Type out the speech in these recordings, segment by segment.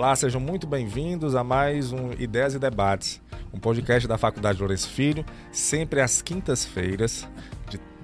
Olá, sejam muito bem-vindos a mais um Ideias e Debates, um podcast da Faculdade Lourenço Filho, sempre às quintas-feiras,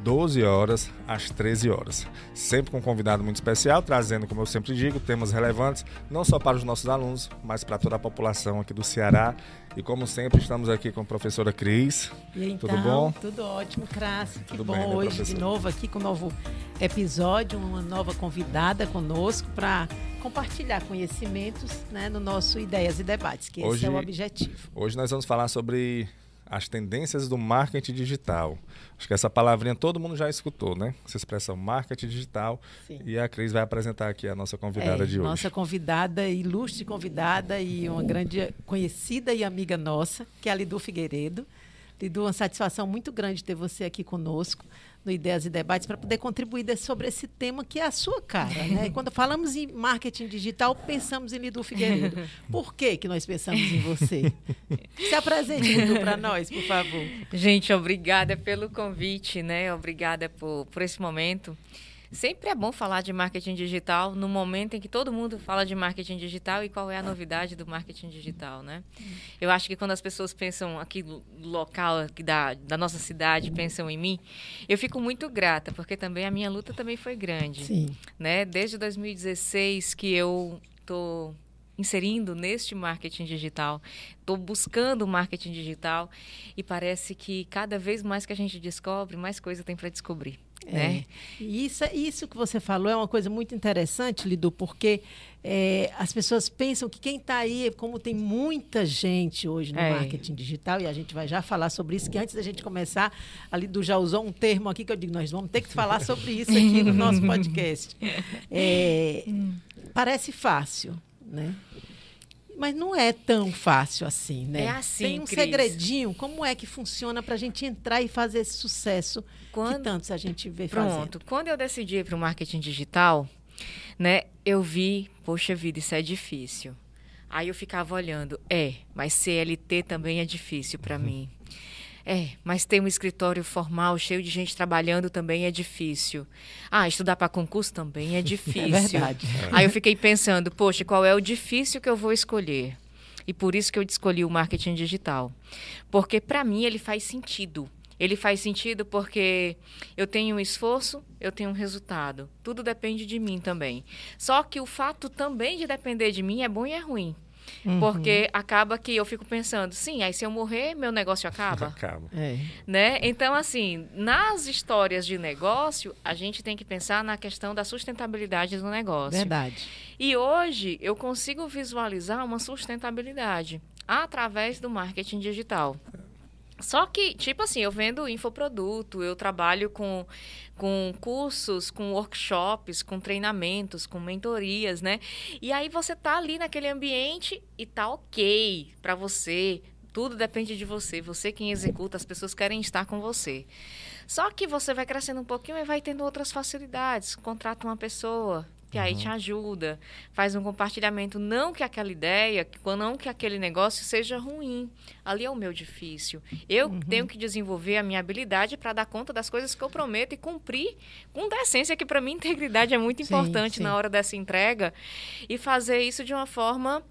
12 horas às 13 horas. Sempre com um convidado muito especial, trazendo, como eu sempre digo, temas relevantes, não só para os nossos alunos, mas para toda a população aqui do Ceará. E como sempre, estamos aqui com a professora Cris. E então, tudo bom? Tudo ótimo, Crássio. Que Tudo bom bem, né, hoje professora? de novo aqui com um novo episódio, uma nova convidada conosco para compartilhar conhecimentos né, no nosso Ideias e Debates, que Hoje- esse é o objetivo. Hoje nós vamos falar sobre as tendências do marketing digital. Acho que essa palavrinha todo mundo já escutou, né? Essa expressão marketing digital. Sim. E a Cris vai apresentar aqui a nossa convidada É, de hoje. Nossa convidada, ilustre convidada e uma grande conhecida e amiga nossa, que é a Lidu Figueiredo. Lidu, uma satisfação muito grande ter você aqui conosco no Ideias e Debates para poder contribuir sobre esse tema que é a sua cara. Né? Quando falamos em marketing digital, pensamos em Lidu Figueiredo. Por que, que nós pensamos em você? Se apresente, Lidu, para nós, por favor. Gente, obrigada pelo convite, né? Obrigada por, por esse momento. Sempre é bom falar de marketing digital no momento em que todo mundo fala de marketing digital e qual é a novidade do marketing digital, né? Eu acho que quando as pessoas pensam aqui no local aqui da, da nossa cidade, pensam em mim, eu fico muito grata, porque também a minha luta também foi grande Sim. né? Desde 2016 que eu tô inserindo neste marketing digital, estou buscando marketing digital e parece que cada vez mais que a gente descobre, mais coisa tem para descobrir, né? É. E isso, isso que você falou é uma coisa muito interessante, Lidu, porque é, as pessoas pensam que quem está aí, como tem muita gente hoje no É. marketing digital, e a gente vai já falar sobre isso, que antes da gente começar, a Lidu já usou um termo aqui que eu digo, nós vamos ter que falar sobre isso aqui no nosso podcast. É, parece fácil, né? Mas não é tão fácil assim, né? É assim, Tem um Cris. segredinho, como é que funciona para a gente entrar e fazer esse sucesso que Quando- tantos a gente vê fazendo? Pronto. Quando eu decidi ir para o marketing digital, né, eu vi, poxa vida, isso é difícil. Aí eu ficava olhando, é, mas CLT também é difícil para mim. É, mas ter um escritório formal cheio de gente trabalhando também é difícil. Ah, estudar para concurso também é difícil. verdade. Aí eu fiquei pensando, poxa, qual é o difícil que eu vou escolher? E por isso que eu escolhi o marketing digital. Porque para mim ele faz sentido. Ele faz sentido porque eu tenho um esforço, eu tenho um resultado. Tudo depende de mim também. Só que o fato também de depender de mim é bom e é ruim. Uhum. Porque acaba que eu fico pensando, sim, aí se eu morrer, meu negócio acaba Acaba. É. né? Então, assim, nas histórias de negócio, a gente tem que pensar na questão da sustentabilidade do negócio. Verdade. E hoje eu consigo visualizar uma sustentabilidade através do marketing digital. Só que, tipo assim, eu vendo infoproduto, eu trabalho com, com cursos, com workshops, com treinamentos, com mentorias, né? E aí você tá ali naquele ambiente e tá ok para você. Tudo depende de você. Você quem executa, as pessoas querem estar com você. Só que você vai crescendo um pouquinho e vai tendo outras facilidades. Contrata uma pessoa que aí te ajuda, faz um compartilhamento. Não que aquela ideia, não que aquele negócio seja ruim. Ali é o meu difícil. Eu tenho que desenvolver a minha habilidade para dar conta das coisas que eu prometo e cumprir com decência, que para mim integridade é muito Sim, importante sim. na hora dessa entrega. E fazer isso de uma forma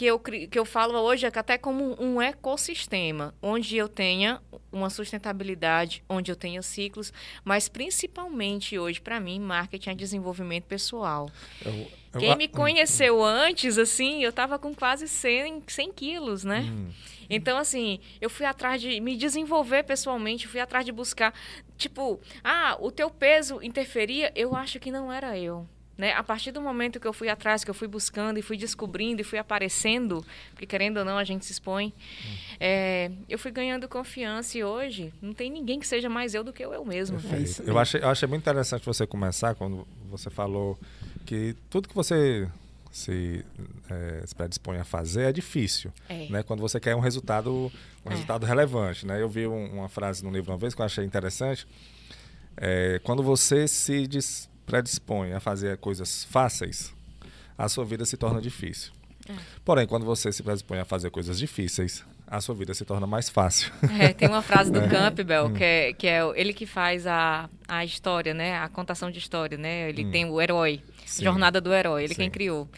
que eu, que eu falo hoje é que até como um ecossistema, onde eu tenha uma sustentabilidade, onde eu tenha ciclos, mas principalmente hoje, para mim, marketing é desenvolvimento pessoal. Eu- eu- Quem me conheceu antes, assim, eu tava com quase 100, 100 quilos, né? Hum. Então, assim, eu fui atrás de me desenvolver pessoalmente, fui atrás de buscar, tipo, ah, o teu peso interferia? Eu acho que não era eu. Né? A partir do momento que eu fui atrás, que eu fui buscando e fui descobrindo e fui aparecendo, porque querendo ou não a gente se expõe, é, eu fui ganhando confiança e hoje não tem ninguém que seja mais eu do que eu, eu. É eu, mesmo. achei, eu achei muito interessante você começar quando você falou que tudo que você se, é, se predispõe a fazer é difícil. É. Né? Quando você quer um resultado, um É. resultado relevante. Né? Eu vi um- uma frase no livro uma vez que eu achei interessante. É, quando você se dis- predispõe a fazer coisas fáceis, a sua vida se torna difícil. É. Porém, quando você se predispõe a fazer coisas difíceis, a sua vida se torna mais fácil. É, tem uma frase do É. Campbell, Hum. que é, que é ele que faz a, a história, né? A contação de história, né? Ele Hum. tem o herói, Sim. Jornada do Herói, ele Sim. quem criou.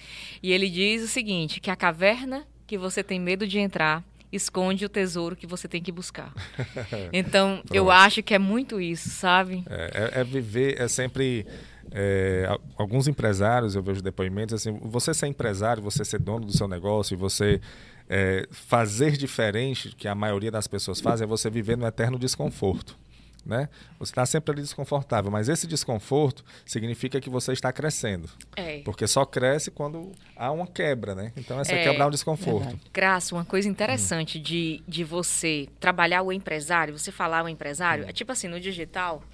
E ele diz o seguinte, que a caverna que você tem medo de entrar esconde o tesouro que você tem que buscar. Então, eu acho que é muito isso, sabe? É, é- é viver, é sempre. É, al- alguns empresários, eu vejo depoimentos assim: você ser empresário, você ser dono do seu negócio, e você é, fazer diferente que a maioria das pessoas fazem, é você viver no eterno desconforto. Né? Você está sempre ali desconfortável, mas esse desconforto significa que você está crescendo. É. Porque só cresce quando há uma quebra, né? Então essa é, É, quebrar o desconforto. verdade. Graça, uma coisa interessante de, de você trabalhar o empresário, você falar o empresário, é tipo assim, no digital,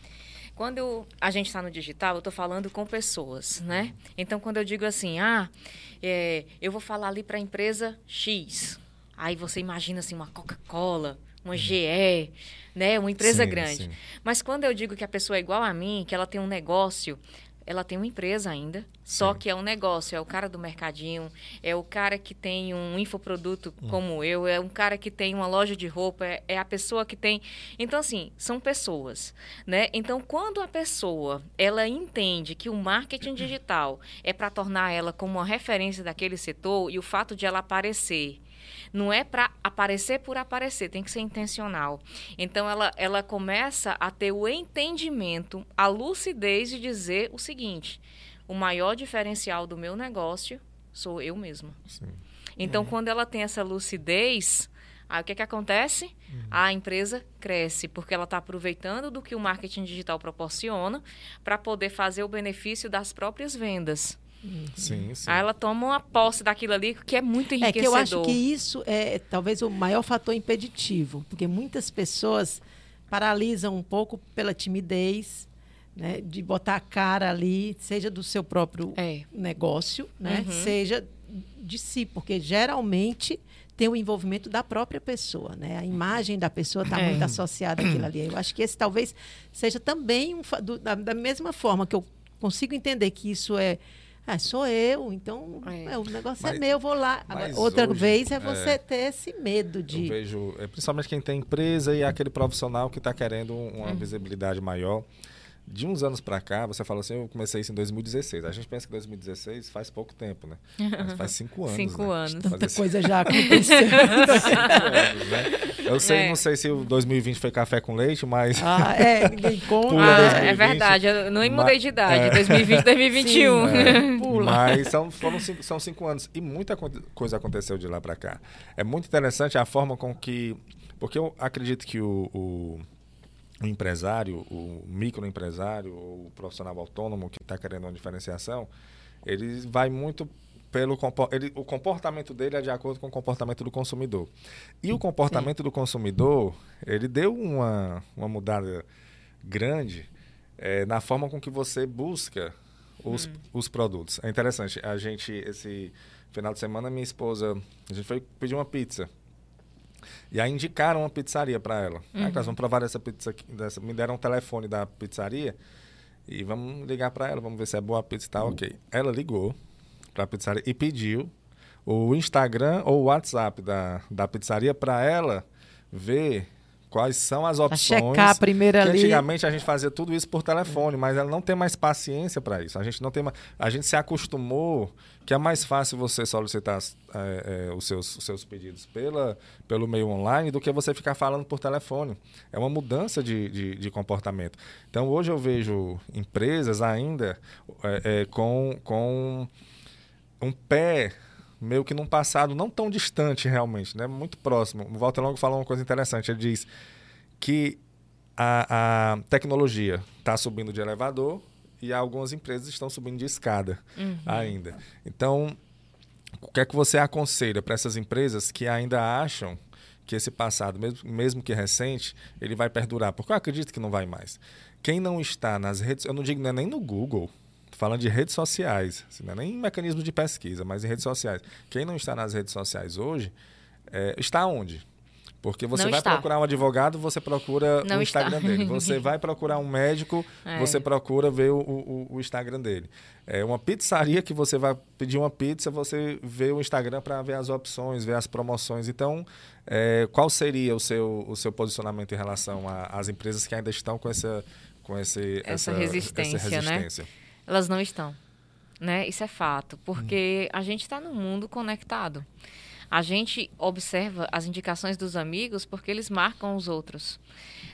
quando eu- a gente está no digital, eu estou falando com pessoas, né? Então, quando eu digo assim, ah, é, eu vou falar ali para a empresa X, aí você imagina assim, uma Coca-Cola, uma GE, né? Uma empresa Sim, grande. sim. Mas quando eu digo que a pessoa é igual a mim, que ela tem um negócio, ela tem uma empresa ainda, só que é um negócio, é o cara do mercadinho, é o cara que tem um infoproduto como eu, é um cara que tem uma loja de roupa, é, é a pessoa que tem. Então assim, são pessoas, né? Então quando a pessoa, ela entende que o marketing digital é para tornar ela como uma referência daquele setor e o fato de ela aparecer não é para aparecer por aparecer, tem que ser intencional. Então ela, ela começa a ter o entendimento, a lucidez de dizer o seguinte: o maior diferencial do meu negócio sou eu mesma. Sim. Então quando ela tem essa lucidez, aí o que, que acontece? A empresa cresce, porque ela está aproveitando do que o marketing digital proporciona para poder fazer o benefício das próprias vendas. Sim, sim. Aí ela toma uma posse daquilo ali que é muito É enriquecedor. que eu acho que isso é talvez o maior fator impeditivo, porque muitas pessoas paralisam um pouco pela timidez, né, de botar a cara ali, seja do seu próprio É. negócio, né, Uhum. seja de si, porque geralmente tem o envolvimento da própria pessoa, né? A imagem da pessoa está É. muito associada àquilo ali. Eu acho que esse talvez seja também um, do- da, da mesma forma que eu consigo entender que isso é ah, sou eu, então É. é, o negócio Mas- é meu, eu vou lá. Agora, outra hoje, vez é é, você ter esse medo Eu de. vejo, é, principalmente quem tem empresa e aquele profissional que está querendo um- Uhum. uma visibilidade maior. De uns anos para cá, você fala assim, eu comecei isso em 2016. A gente pensa que 2016 faz pouco tempo, né? Mas faz cinco anos. Cinco né? anos. Tanta coisa já aconteceu. anos, né? Eu sei, É. não sei se o 2020 foi café com leite, mas ah, é, ninguém conta. Pula Ah, 2020, é verdade, eu não mudei de idade, é. 2020, 2021. É, Pula. Mas são, foram cinco, são cinco anos e muita co- coisa aconteceu de lá para cá. É muito interessante a forma com que. Porque eu acredito que o, o, o empresário, o microempresário, o profissional autônomo que está querendo uma diferenciação, ele vai muito pelo ele, o comportamento dele é de acordo com o comportamento do consumidor. E o comportamento do consumidor, ele deu uma, uma mudada grande eh, na forma com que você busca os, os produtos. É interessante. A gente, esse final de semana, minha esposa, a gente foi pedir uma pizza. E aí indicaram uma pizzaria para ela. Ah, nós vamos provar essa pizza aqui. Dessa. Me deram um telefone da pizzaria e vamos ligar para ela, vamos ver se é boa a pizza e tal. Ok. Ela ligou para a pizzaria e pediu o Instagram ou o WhatsApp da, da pizzaria para ela ver quais são as Pra opções. checar a primeira que ali. antigamente a gente fazia tudo isso por telefone, mas ela não tem mais paciência para isso. A gente não tem mais, a gente se acostumou que é mais fácil você solicitar é, é, os, seus, os seus pedidos pela, pelo meio online do que você ficar falando por telefone. É uma mudança de, de, de comportamento. Então hoje eu vejo empresas ainda é, com, com um pé meio que num passado não tão distante realmente, né? muito próximo. O Walter Longo falou uma coisa interessante. Ele diz que a, a tecnologia está subindo de elevador e algumas empresas estão subindo de escada ainda. Então, o que é que você aconselha para essas empresas que ainda acham que esse passado, mesmo, mesmo que recente, ele vai perdurar? Porque eu acredito que não vai mais. Quem não está nas redes, eu não digo não é nem no Google, falando de redes sociais, assim, não é nem mecanismo de pesquisa, mas em redes sociais. Quem não está nas redes sociais hoje, é, está onde? Porque você Não vai está. procurar um advogado, você procura Não o Instagram está. dele. Você vai procurar um médico, É. você procura ver o, o, o Instagram dele. É uma pizzaria que você vai pedir uma pizza, você vê o Instagram para ver as opções, ver as promoções. Então, é, qual seria o seu, o seu posicionamento em relação às empresas que ainda estão com essa, com esse, Essa resistência, né? resistência? Elas não estão. Né? Isso é fato, porque a gente está num mundo conectado. A gente observa as indicações dos amigos porque eles marcam os outros.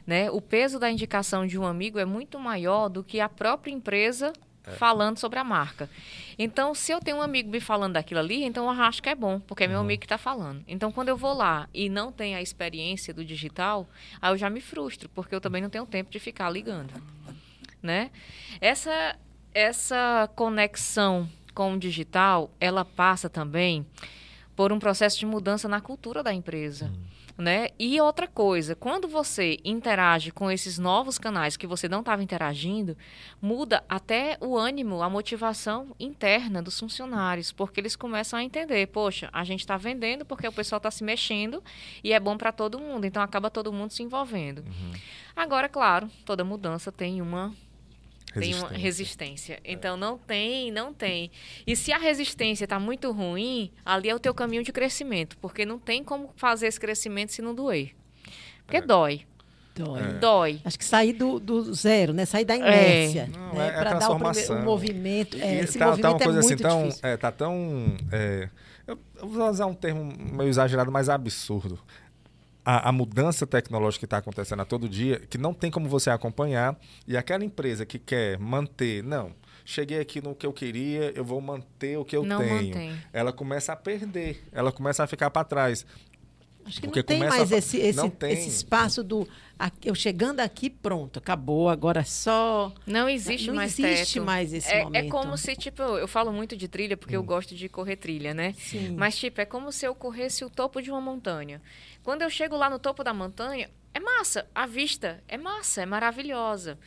Né? O peso da indicação de um amigo é muito maior do que a própria empresa falando sobre a marca. Então, se eu tenho um amigo me falando daquilo ali, então eu acho que é bom, porque é meu amigo que está falando. Então, quando eu vou lá e não tenho a experiência do digital, aí eu já me frustro, porque eu também não tenho tempo de ficar ligando né? Essa essa conexão com o digital, ela passa também por um processo de mudança na cultura da empresa. Né? E outra coisa, quando você interage com esses novos canais que você não estava interagindo, muda até o ânimo, a motivação interna dos funcionários, porque eles começam a entender, poxa, a gente está vendendo porque o pessoal está se mexendo e é bom para todo mundo, então acaba todo mundo se envolvendo. Agora, claro, toda mudança tem uma tem uma Resistência. resistência. Então não tem, não tem. E se a resistência está muito ruim, ali é o teu caminho de crescimento, porque não tem como fazer esse crescimento se não doer. Porque dói, Dói. É. dói. Acho que sair do, do zero, né? Sair da inércia. Não, né? é- é Para dar o, prime- transformação. o movimento. É, esse tá, tá movimento uma coisa é assim muito tão. difícil. É, tá tão. é, eu, eu vou usar um termo meio exagerado, mas absurdo. A, a mudança tecnológica que está acontecendo a todo dia, que não tem como você acompanhar, e aquela empresa que quer manter, não, cheguei aqui no que eu queria, eu vou manter o que eu Não tenho. mantém. Ela começa a perder, ela começa a ficar para trás. Acho que Porque não tem mais a- esse, esse, não tem. esse espaço do. aqui- eu chegando aqui, pronto, acabou, agora é só. Não existe Não mais existe teto. mais esse é, momento. É como se, tipo, eu falo muito de trilha porque eu gosto de correr trilha, né? Sim. Mas, tipo, é como se eu corresse o topo de uma montanha. Quando eu chego lá no topo da montanha, é massa. A vista é massa, é maravilhosa.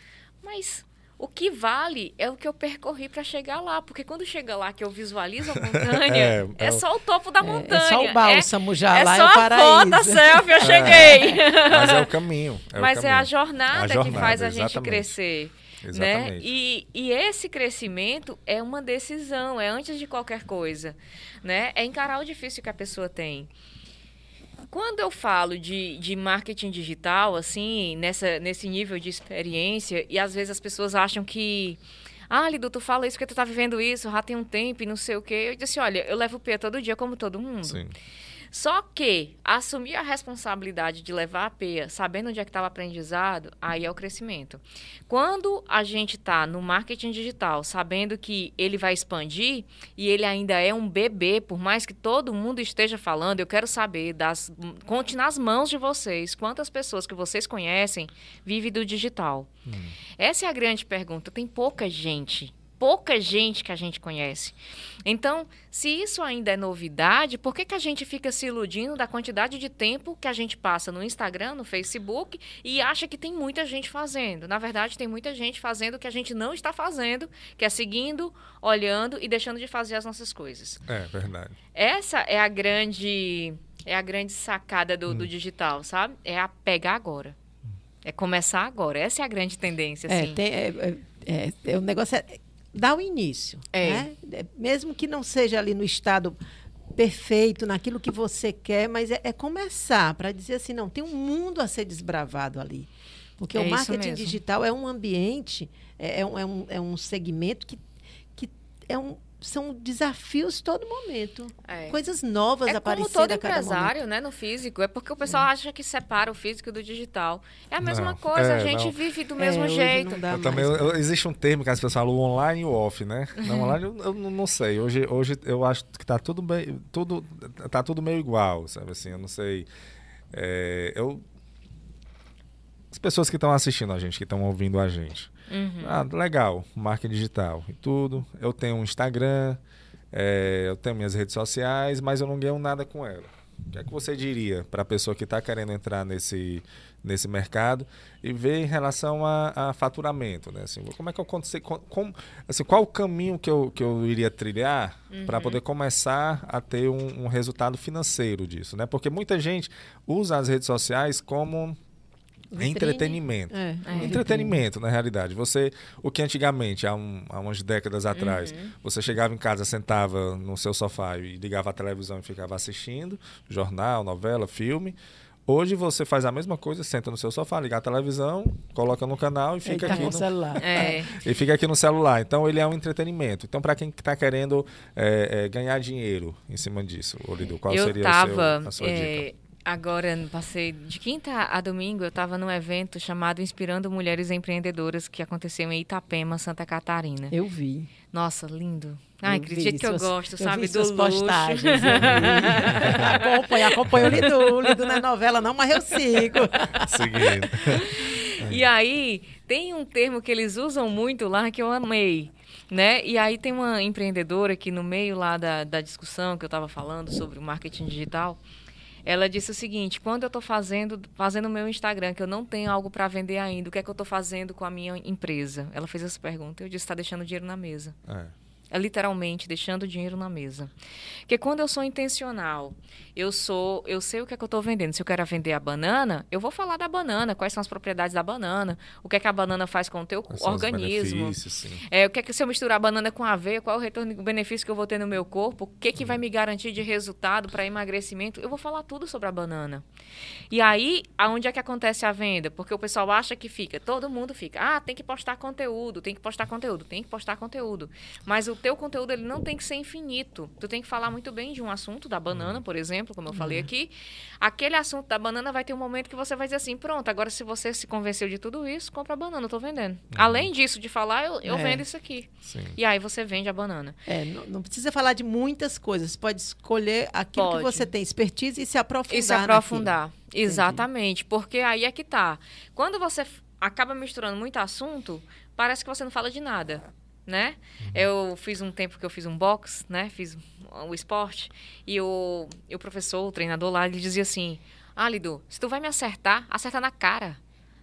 Mas o que vale é o que eu percorri para chegar lá. Porque quando chega lá que eu visualizo a montanha, É, é, é o- só o topo da É- montanha. É, só o bálsamo já é, lá só é o paraíso. foto, a selfie, eu cheguei. Mas é o caminho. É o Mas é caminho. a jornada, A que jornada, faz a gente exatamente. crescer. Né? Exatamente. E, e esse crescimento é uma decisão, é antes de qualquer coisa. Né? É encarar o difícil que a pessoa tem. Quando eu falo de, de marketing digital, assim, nessa, nesse nível de experiência, e às vezes as pessoas acham que. Ah, Lidu, tu fala isso porque tu tá vivendo isso, já tem um tempo e não sei o quê. Eu disse, olha, eu levo o P todo dia, como todo mundo. Sim. Só que assumir a responsabilidade de levar a peia, sabendo onde é que está o aprendizado, aí é o crescimento. Quando a gente está no marketing digital, sabendo que ele vai expandir e ele ainda é um bebê, por mais que todo mundo esteja falando, eu quero saber das conte nas mãos de vocês quantas pessoas que vocês conhecem vivem do digital. Essa é a grande pergunta. Tem pouca gente pouca gente que a gente conhece. Então, se isso ainda é novidade, por que, que a gente fica se iludindo da quantidade de tempo que a gente passa no Instagram, no Facebook e acha que tem muita gente fazendo? Na verdade, tem muita gente fazendo o que a gente não está fazendo, que é seguindo, olhando e deixando de fazer as nossas coisas. É verdade. Essa é a grande é a grande sacada do, do digital, sabe? É a pegar agora. É começar agora. Essa é a grande tendência, É, assim. tem, é, é, é, é, o negócio é dar o início. É. né? É, Mesmo que não seja ali no estado perfeito, naquilo que você quer, mas é, é começar para dizer assim, não, tem um mundo a ser desbravado ali. Porque É o marketing digital é um ambiente, é, é um, é, um, é um segmento que, que é um, são desafios todo momento. É. Coisas novas É como aparecendo todo a cada momento. empresário, né, no físico. É porque o pessoal acha que separa o físico do digital. É a mesma Não, coisa, a é, gente não. vive do É, mesmo hoje jeito. não dá Eu mais. também, eu- existe um termo que as pessoas falam, o online e o off, né? Não, online eu, eu não não sei. Hoje, hoje eu acho que tá tudo bem, tudo, tá tudo meio igual, sabe assim? Eu não sei. É, eu, as pessoas que estão assistindo a gente, que estão ouvindo a gente. Uhum. Ah, legal, marketing digital e tudo. Eu tenho um Instagram, é, eu tenho minhas redes sociais, mas eu não ganho nada com ela. O que é que você diria para a pessoa que está querendo entrar nesse, nesse mercado e ver em relação a, a faturamento, né? Assim, como é que eu consigo, com, assim, qual o caminho que eu, que eu iria trilhar uhum. para poder começar a ter um, um resultado financeiro disso, né? Porque muita gente usa as redes sociais como Vitrine. Entretenimento. É, é. Entretenimento, na realidade. Você, o que antigamente, há, um, há umas décadas atrás, uhum. você chegava em casa, sentava no seu sofá e ligava a televisão e ficava assistindo jornal, novela, filme. Hoje você faz a mesma coisa, senta no seu sofá, liga a televisão, coloca no canal e fica aqui no, celular. É. E fica aqui no celular. Então ele é um entretenimento. Então para quem está querendo é, é, ganhar dinheiro em cima disso, Olido, qual Eu seria tava, seu, a sua dica? Agora, passei de quinta a domingo, eu estava num evento chamado Inspirando Mulheres Empreendedoras, que aconteceu em Itapema, Santa Catarina. Eu vi. Nossa, lindo. Ai, que jeito que eu gosto, eu sabe? Vi do suas luxo. postagens. acompanho, acompanho o Lido. O Lido não é novela, não, mas eu sigo. Seguindo. e aí, tem um termo que eles usam muito lá que eu amei. Né? E aí tem uma empreendedora que no meio lá da, da discussão que eu estava falando sobre o marketing digital, ela disse o seguinte: quando eu estou fazendo fazendo o meu Instagram, que eu não tenho algo para vender ainda, o que é que eu estou fazendo com a minha empresa? Ela fez essa pergunta. Eu disse: está deixando dinheiro na mesa. É. É literalmente deixando dinheiro na mesa. Porque quando eu sou intencional, eu sou, eu sei o que é que eu estou vendendo. Se eu quero vender a banana, eu vou falar da banana, quais são as propriedades da banana, o que é que a banana faz com o teu quais organismo. É, o que é que se eu misturar a banana com a aveia, qual é o retorno o benefício que eu vou ter no meu corpo, o que é que vai me garantir de resultado para emagrecimento. Eu vou falar tudo sobre a banana. E aí, aonde é que acontece a venda? Porque o pessoal acha que fica, todo mundo fica, ah, tem que postar conteúdo, tem que postar conteúdo, tem que postar conteúdo. Mas o teu conteúdo ele não tem que ser infinito. Tu tem que falar muito bem de um assunto, da banana, por exemplo, como eu falei uhum. aqui. Aquele assunto da banana vai ter um momento que você vai dizer assim, pronto, agora se você se convenceu de tudo isso, compra a banana, eu tô vendendo. Uhum. Além disso, de falar, eu, eu é. vendo isso aqui. Sim. E aí você vende a banana. É, não, não, precisa falar de muitas coisas. Você pode escolher aquilo pode. que você tem expertise e se aprofundar. E se aprofundar. Naquilo. Exatamente. Entendi. Porque aí é que tá. Quando você acaba misturando muito assunto, parece que você não fala de nada né? Uhum. Eu fiz um tempo que eu fiz um box, né? Fiz o esporte e o, e o professor, o treinador lá, ele dizia assim: "Ah, Lido, se tu vai me acertar, acerta na cara",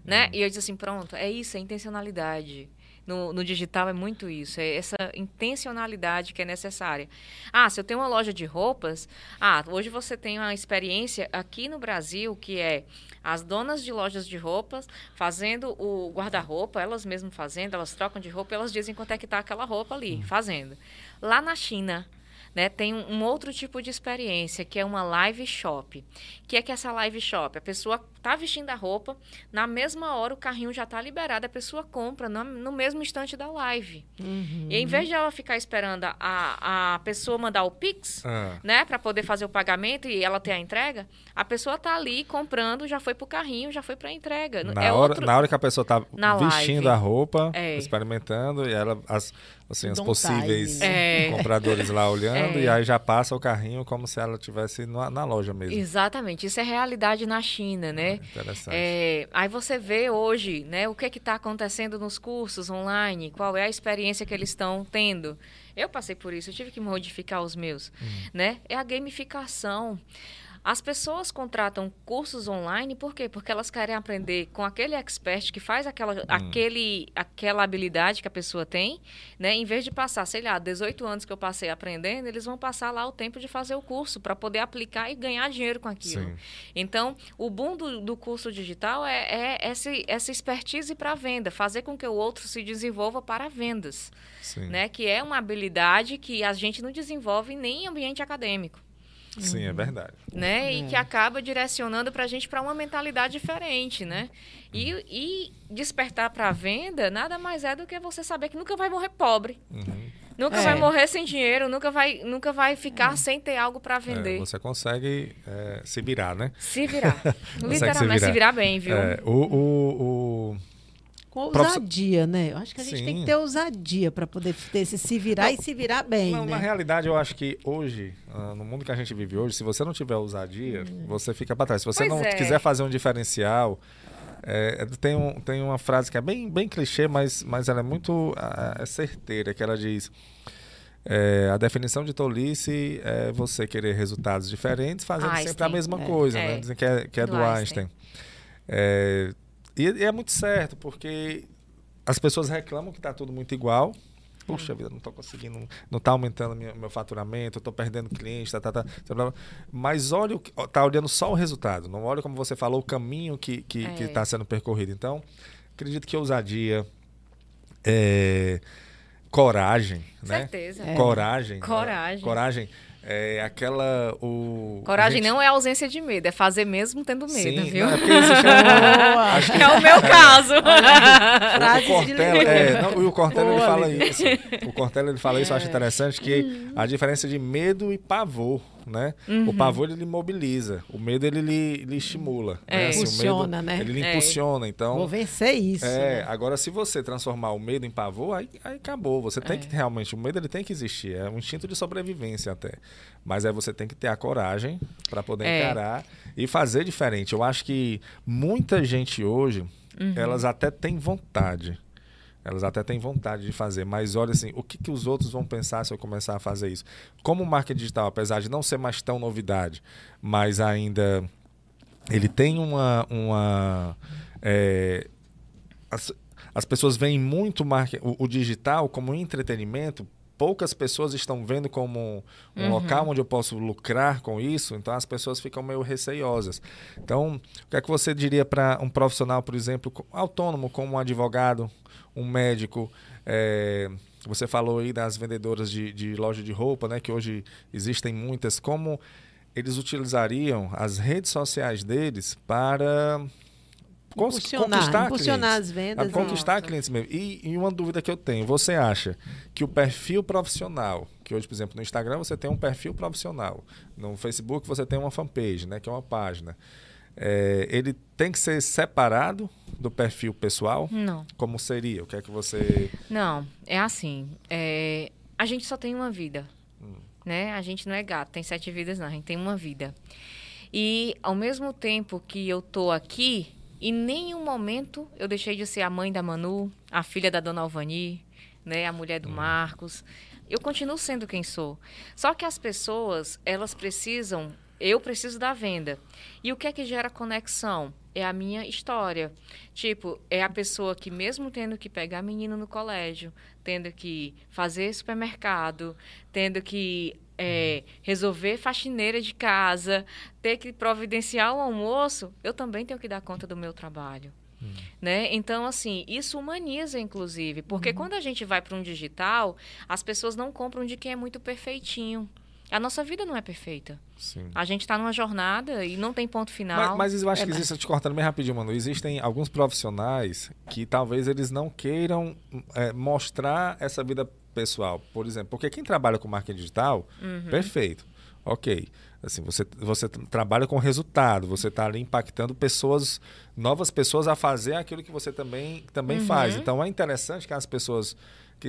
né? Uhum. E eu disse assim: "Pronto, é isso, é intencionalidade". No, no, digital é muito isso, é essa intencionalidade que é necessária. Ah, se eu tenho uma loja de roupas, ah, hoje você tem uma experiência aqui no Brasil que é as donas de lojas de roupas fazendo o guarda-roupa, elas mesmas fazendo, elas trocam de roupa, elas dizem quanto é que está aquela roupa ali, fazendo. Lá na China, né, tem um, um, outro tipo de experiência, que é uma live shop. que é que essa live shop? A pessoa está vestindo a roupa, na mesma hora o carrinho já está liberado, a pessoa compra no, no mesmo instante da live. Uhum. E em vez de ela ficar esperando a, a pessoa mandar o Pix, ah. né, para poder fazer o pagamento e ela ter a entrega, a pessoa está ali comprando, já foi para o carrinho, já foi para a entrega. Na, é hora, outro... na hora que a pessoa está vestindo live. a roupa, é. experimentando, e ela, as, assim, os possíveis né? é. compradores lá olhando, é. e aí já passa o carrinho como se ela estivesse na loja mesmo. Exatamente, isso é realidade na China, né? É, interessante. É, aí você vê hoje, né, o que é está acontecendo nos cursos online, qual é a experiência que eles estão tendo. Eu passei por isso, eu tive que modificar os meus, hum. né? É a gamificação. As pessoas contratam cursos online por quê? Porque elas querem aprender com aquele expert que faz aquela, hum. aquele, aquela habilidade que a pessoa tem, né? Em vez de passar, sei lá, 18 anos que eu passei aprendendo, eles vão passar lá o tempo de fazer o curso para poder aplicar e ganhar dinheiro com aquilo. Sim. Então, o boom do, do curso digital é, é essa, essa expertise para venda, fazer com que o outro se desenvolva para vendas, Sim. né? Que é uma habilidade que a gente não desenvolve nem em ambiente acadêmico. Sim, é verdade. Né? E que acaba direcionando para a gente para uma mentalidade diferente, né? E, e despertar para a venda nada mais é do que você saber que nunca vai morrer pobre. Uhum. Nunca é. vai morrer sem dinheiro, nunca vai, nunca vai ficar é. sem ter algo para vender. É, você consegue é, se virar, né? Se virar. Literalmente, se virar. se virar. bem, viu? É, o, o, o com ousadia, né? Eu acho que a gente Sim. tem que ter ousadia para poder ter esse se virar não, e se virar bem. Não, né? Na realidade, eu acho que hoje, uh, no mundo que a gente vive hoje, se você não tiver ousadia, hum. você fica para trás. Se você pois não é. quiser fazer um diferencial. É, tem, um, tem uma frase que é bem, bem clichê, mas, mas ela é muito é certeira, que ela diz. É, a definição de tolice é você querer resultados diferentes fazendo Einstein, sempre a mesma é. coisa, É. né? Dizem que é, que é do, Do Einstein. Einstein. É, e, e é muito certo, porque as pessoas reclamam que está tudo muito igual. Puxa vida, não estou conseguindo, não está aumentando minha- meu faturamento, estou perdendo clientes, tá, tá, tá, tá, mas olha, o que- ó, tá olhando só o resultado, não olha como você falou o caminho que está que, É. que tá sendo percorrido. Então, acredito que ousadia, é, coragem, né? Certeza. É. Coragem. né? Coragem. Coragem. É aquela. O, Coragem gente- não é ausência de medo, é fazer mesmo tendo medo, Sim, viu? não, é uma- que- É o meu caso. Frases o de Cortella, é, não, o Cortella ele fala isso. O Cortella ele fala isso, eu acho interessante que a diferença de medo e pavor, né? O pavor ele mobiliza, o medo ele lhe, lhe estimula, né? É. Assim, o Impulsiona, medo, né? Ele É. impulsiona, então Vou vencer isso. É, né? agora se você transformar o medo em pavor, aí, aí acabou. Você tem É. que realmente, o medo ele tem que existir, é um instinto de sobrevivência até. Mas aí você tem que ter a coragem para poder É. encarar e fazer diferente. Eu acho que muita gente hoje, Uhum. elas até têm vontade. Elas até têm vontade de fazer, mas olha assim, o que, que os outros vão pensar se eu começar a fazer isso? Como o marketing digital, apesar de não ser mais tão novidade, mas ainda ele tem uma, uma é, as, as pessoas veem muito marque- o, o digital como entretenimento. Poucas pessoas estão vendo como um local onde eu posso lucrar com isso, então as pessoas ficam meio receiosas. Então, o que é que você diria para um profissional, por exemplo, autônomo, como um advogado, um médico? é, você falou aí das vendedoras de, de loja de roupa, né, que hoje existem muitas. Como eles utilizariam as redes sociais deles para Impulsionar, impulsionar clientes. as vendas. Conquistar clientes mesmo. E, e uma dúvida que eu tenho: você acha que o perfil profissional, que hoje, por exemplo, no Instagram você tem um perfil profissional, no Facebook você tem uma fanpage, né, que é uma página, é, ele tem que ser separado do perfil pessoal? Não. Como seria? O que é que você. Não, é assim. é, a gente só tem uma vida. Hum. Né? A gente não é gato, tem sete vidas, não. A gente tem uma vida. E ao mesmo tempo que eu tô aqui, em nenhum momento eu deixei de ser a mãe da Manu, a filha da dona Alvani, né? a mulher do Marcos. Eu continuo sendo quem sou. Só que as pessoas, elas precisam. Eu preciso da venda. E o que é que gera conexão? É a minha história. Tipo, é a pessoa que, mesmo tendo que pegar menino no colégio, tendo que fazer supermercado, tendo que é, resolver faxineira de casa, ter que providenciar o almoço, eu também tenho que dar conta do meu trabalho. Né? Então, assim, isso humaniza, inclusive, porque quando a gente vai para um digital, as pessoas não compram de quem é muito perfeitinho. A nossa vida não é perfeita. Sim. A gente está numa jornada e não tem ponto final. Mas, mas eu acho É, que mas- existe, te cortando bem rapidinho, mano. Existem alguns profissionais que talvez eles não queiram é, mostrar essa vida pessoal. Por exemplo, porque quem trabalha com marketing digital, Uhum. perfeito. Ok. Assim, você, você tra- trabalha com resultado, você está ali impactando pessoas, novas pessoas a fazer aquilo que você também, também Uhum. faz. Então é interessante que as pessoas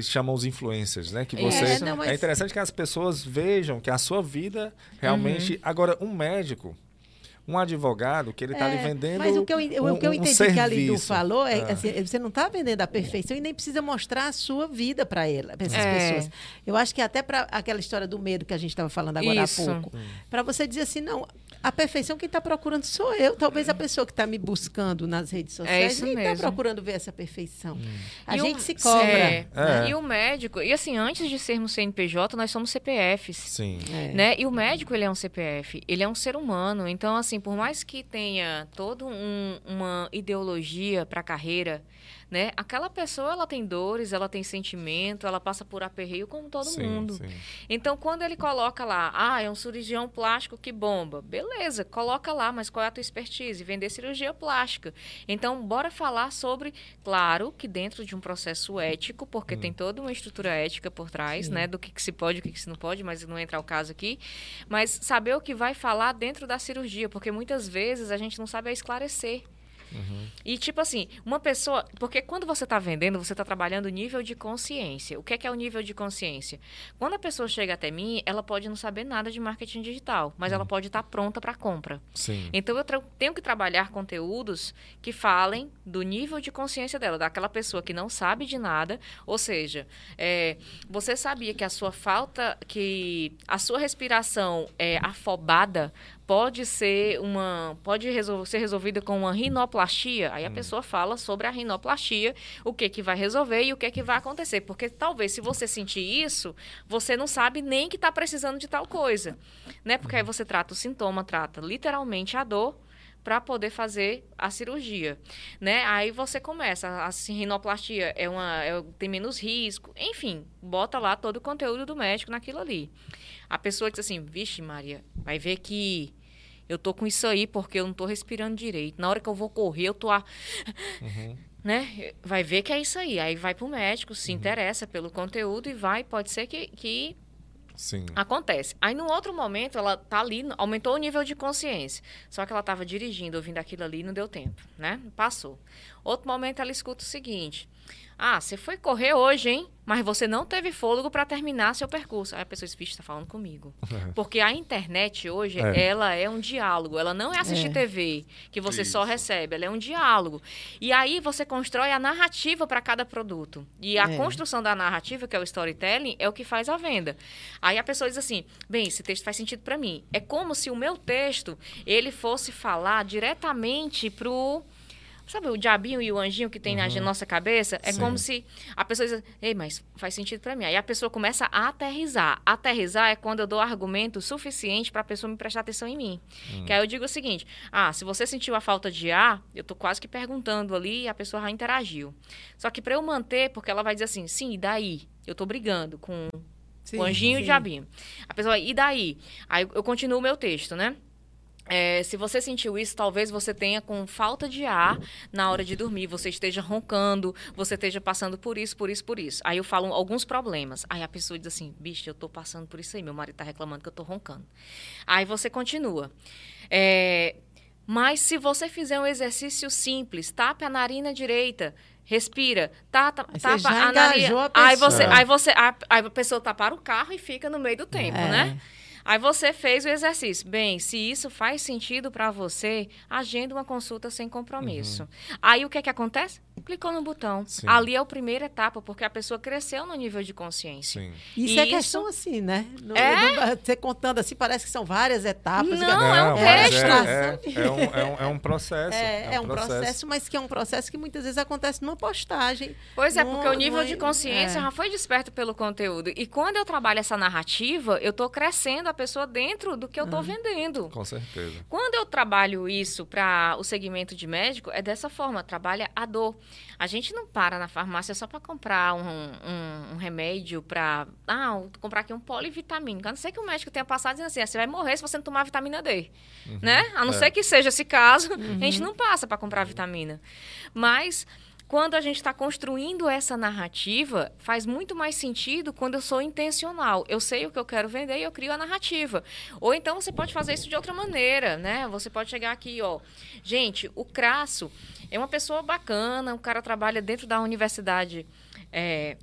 que chamam os influencers, né? Que você Isso. É, não, mas- é interessante que as pessoas vejam que a sua vida realmente. Uhum. Agora, um médico, um advogado, que ele está ali É, vendendo. Mas o que eu, en- o um- que eu um entendi que a Lidu serviço. falou é Ah. assim, você não está vendendo a perfeição e nem precisa mostrar a sua vida para ela, para essas É. pessoas. Eu acho que até para aquela história do medo que a gente estava falando agora Isso. há pouco, para você dizer assim, não, a perfeição quem está procurando sou eu. Talvez a pessoa que está me buscando nas redes sociais É isso nem está procurando ver essa perfeição. A E gente o- se cobra. É, É. E o médico, e assim, antes de sermos CNPJ, nós somos CPFs. Sim. É. Né? E o médico, ele é um CPF, ele é um ser humano. Então, assim, por mais que tenha toda um- uma ideologia para a carreira, né? Aquela pessoa, ela tem dores, ela tem sentimento, ela passa por aperreio como todo sim, mundo. sim. Então, quando ele coloca lá, ah, é um cirurgião plástico que bomba. Beleza, coloca lá, mas qual é a tua expertise? Vender cirurgia plástica. Então, bora falar sobre, claro, que dentro de um processo ético, porque tem toda uma estrutura ética por trás, Sim. né? Do que, que se pode, o que, que se não pode, mas não entra o caso aqui. Mas saber o que vai falar dentro da cirurgia, porque muitas vezes a gente não sabe a esclarecer. Uhum. E tipo assim, uma pessoa. Porque quando você está vendendo, você está trabalhando nível de consciência. O que é, que é o nível de consciência? Quando a pessoa chega até mim, ela pode não saber nada de marketing digital, mas uhum. ela pode estar tá pronta para compra. Sim. Então eu tenho que trabalhar conteúdos que falem do nível de consciência dela, daquela pessoa que não sabe de nada. Ou seja, é, você sabia que a sua falta, que a sua respiração é afobada pode ser uma pode resol ser resolvida com uma rinoplastia aí a hum. pessoa fala sobre a rinoplastia o que que vai resolver e o que que vai acontecer porque talvez se você sentir isso você não sabe nem que está precisando de tal coisa né porque aí você trata o sintoma trata literalmente a dor para poder fazer a cirurgia, né? Aí você começa, a rinoplastia é uma, é, tem menos risco, enfim, bota lá todo o conteúdo do médico naquilo ali. A pessoa diz assim, vixe Maria, vai ver que eu tô com isso aí porque eu não tô respirando direito. Na hora que eu vou correr, eu tô a... Uhum. Né? Vai ver que é isso aí. Aí vai pro médico, se uhum. interessa pelo conteúdo e vai, pode ser que, que Sim. Acontece. Aí, no outro momento, ela tá ali, aumentou o nível de consciência. Só que ela estava dirigindo, ouvindo aquilo ali não deu tempo, né? Passou. Outro momento, ela escuta o seguinte: ah, você foi correr hoje, hein? Mas você não teve fôlego para terminar seu percurso. Aí a pessoa diz, está falando comigo. É. Porque a internet hoje, é. ela é um diálogo. Ela não é assistir é. TV, que você Isso. só recebe. Ela é um diálogo. E aí você constrói a narrativa para cada produto. E a é. construção da narrativa, que é o storytelling, é o que faz a venda. Aí a pessoa diz assim, bem, esse texto faz sentido para mim. É como se o meu texto, ele fosse falar diretamente pro Sabe o diabinho e o anjinho que tem uhum. na nossa cabeça? É Sim. como se a pessoa diz, ei, mas faz sentido para mim. Aí a pessoa começa a aterrizar. Aterrizar é quando eu dou argumento suficiente para a pessoa me prestar atenção em mim. Uhum. Que aí eu digo o seguinte: ah, se você sentiu a falta de ar, eu tô quase que perguntando ali e a pessoa já interagiu. Só que para eu manter, porque ela vai dizer assim, sim, e daí? Eu tô brigando com sim, o anjinho sim. e o diabinho. A pessoa, e daí? Aí eu continuo o meu texto, né? É, se você sentiu isso, talvez você tenha com falta de ar na hora de dormir, você esteja roncando, você esteja passando por isso, por isso, por isso. Aí eu falo alguns problemas. Aí a pessoa diz assim: bicho, eu tô passando por isso aí, meu marido tá reclamando que eu tô roncando. Aí você continua. É, mas se você fizer um exercício simples, tape a narina direita, respira, tapa, tapa a narina. Aí você, aí você, aí a pessoa tá para o carro e fica no meio do tempo, é. né? Aí você fez o exercício. Bem, se isso faz sentido para você, agenda uma consulta sem compromisso. Uhum. Aí o que é que acontece? Clicou no botão. Sim. Ali é a primeira etapa, porque a pessoa cresceu no nível de consciência. Sim. Isso e é isso... questão assim, né? No, é? você contando assim, parece que são várias etapas. Não, não é um texto. É, é, é, um, é, um, é um processo. É, é um, processo. processo. mas que é um processo que muitas vezes acontece numa postagem. Pois é, porque o nível de consciência já foi desperto pelo conteúdo. E quando eu trabalho essa narrativa, eu estou crescendo a pessoa dentro do que eu estou uhum. vendendo. Com certeza. Quando eu trabalho isso para o segmento de médico, é dessa forma, trabalha a dor. A gente não para na farmácia só para comprar um, um, um remédio para. Ah, comprar aqui um polivitamínico. A não ser que o médico tenha passado dizendo assim: ah, você vai morrer se você não tomar vitamina D. Uhum. Né? A não é. ser que seja esse caso, uhum. a gente uhum. não passa para comprar vitamina. Mas quando a gente está construindo essa narrativa, faz muito mais sentido quando eu sou intencional. Eu sei o que eu quero vender e eu crio a narrativa. Ou então você pode fazer isso de outra maneira, né? Você pode chegar aqui, ó. Gente, o Crasso é uma pessoa bacana, o cara trabalha dentro da universidade. É,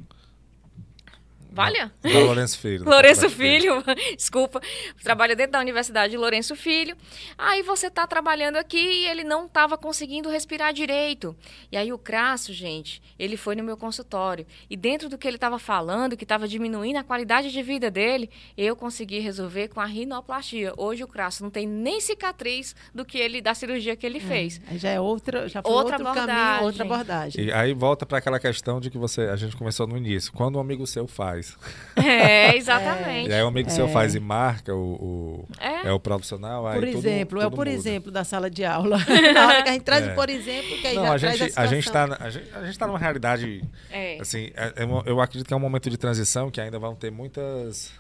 Valha? Da Lourenço Filho. Lourenço Filho, desculpa. Trabalha dentro da Universidade Lourenço Filho. Aí você está trabalhando aqui e ele não estava conseguindo respirar direito. E aí o Crasso, gente, ele foi no meu consultório. E dentro do que ele estava falando, que estava diminuindo a qualidade de vida dele, eu consegui resolver com a rinoplastia. Hoje o Crasso não tem nem cicatriz do que ele da cirurgia que ele é, fez. já é outra, já foi outra outro abordagem. caminho, outra abordagem. E aí volta para aquela questão de que você, a gente começou no início. Quando um amigo seu faz faz. É, exatamente. E aí o amigo é. seu faz e marca o, o é. é. o profissional. Por exemplo, tudo, é o por muda. exemplo da sala de aula. Na hora que a gente traz é. por exemplo, que aí Não, já a gente, a, a gente está a gente, a gente tá numa realidade é. assim, é, é eu acredito que é um momento de transição que ainda vão ter muitas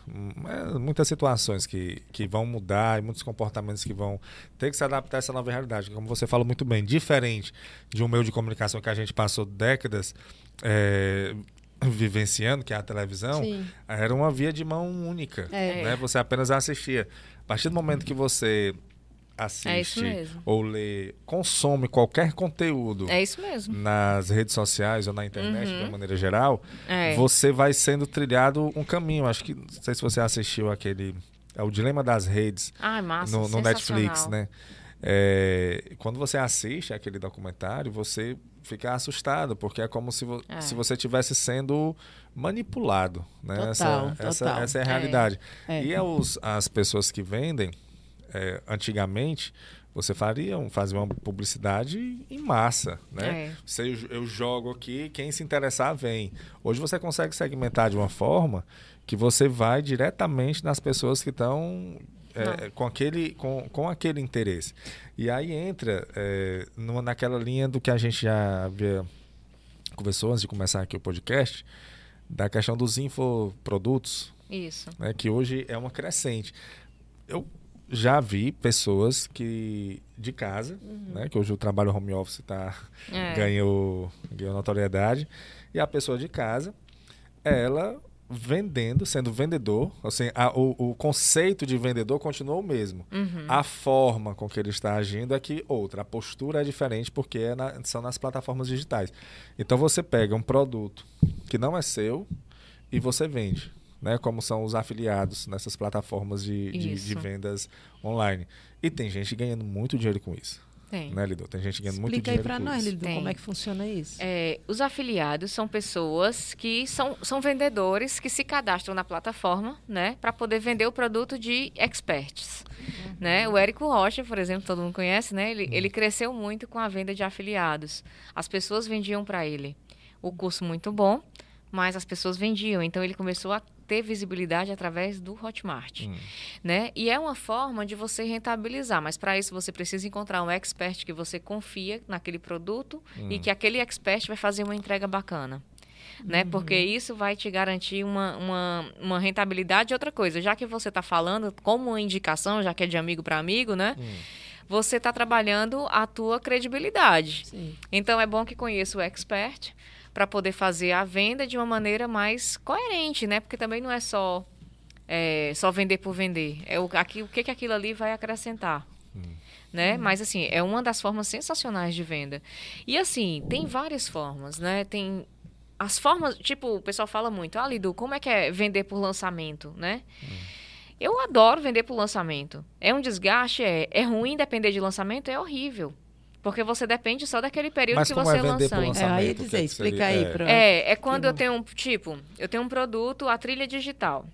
muitas situações que, que vão mudar e muitos comportamentos que vão ter que se adaptar a essa nova realidade, como você fala muito bem, diferente de um meio de comunicação que a gente passou décadas é, vivenciando, que é a televisão, Sim. era uma via de mão única. É. Né? Você apenas assistia. A partir do momento que você assiste mesmo. ou lê, consome qualquer conteúdo É isso mesmo. nas redes sociais ou na internet de Uhum. uma maneira geral, É. você vai sendo trilhado um caminho. Acho que não sei se você assistiu aquele é o dilema das redes Ai, massa, no, no Netflix, né? É, quando você assiste aquele documentário, você fica assustado, porque é como se, vo- É. se você estivesse sendo manipulado, né? Total, essa, essa, total. essa é a É. realidade. É. E os, as pessoas que vendem, é, antigamente, você faria, fazia uma publicidade em massa, né? É. Você, eu jogo aqui, quem se interessar vem. Hoje você consegue segmentar de uma forma que você vai diretamente nas pessoas que estão é, com, aquele, com, com aquele interesse. E aí entra é, numa, naquela linha do que a gente já havia conversou antes de começar aqui o podcast, da questão dos infoprodutos, Isso. né, que hoje é uma crescente. Eu já vi pessoas que de casa, né, que hoje o trabalho home office tá, É. ganhou, ganhou notoriedade, e a pessoa de casa, ela vendendo, sendo vendedor, assim, a- o, o conceito de vendedor continua o mesmo. Uhum. A forma com que ele está agindo é que outra, a postura é diferente porque é na- são nas plataformas digitais. Então você pega um produto que não é seu e você vende, né? Como são os afiliados nessas plataformas de, de, de vendas online. E tem gente ganhando muito dinheiro com isso, Tem. né, Lido? Tem gente ganhando muito Explica aí dinheiro para nós, Tem. como é que funciona isso. É, os afiliados são pessoas que são, são vendedores que se cadastram na plataforma, né, para poder vender o produto de experts, né? O Érico Rocha, por exemplo, todo mundo conhece, né? Ele, ele cresceu muito com a venda de afiliados. As pessoas vendiam para ele o curso muito bom, mas as pessoas vendiam, então ele começou a ter visibilidade através do Hotmart, Hum. né? E é uma forma de você rentabilizar, mas para isso você precisa encontrar um expert que você confia naquele produto e que aquele expert vai fazer uma entrega bacana. Né? Porque isso vai te garantir uma, uma, uma rentabilidade e outra coisa. Já que você está falando como uma indicação, já que é de amigo para amigo, né? Você está trabalhando a tua credibilidade. Sim. Então é bom que conheça o expert para poder fazer a venda de uma maneira mais coerente, né? Porque também não é só é, só vender por vender. É o, aqui, o que, que aquilo ali vai acrescentar. Né? Mas assim, é uma das formas sensacionais de venda. E assim, tem várias formas, né? Tem as formas, tipo, o pessoal fala muito, ah, Lidu, como é que é vender por lançamento, né? Eu adoro vender por lançamento. É um desgaste, é, é ruim depender de lançamento, é horrível. Porque você depende só daquele período Mas que como você é lançar. lançamento? É, aí que dizer, é que explica seria? aí É. para É, é quando Que eu tenho um, tipo, eu tenho um produto, a trilha digital.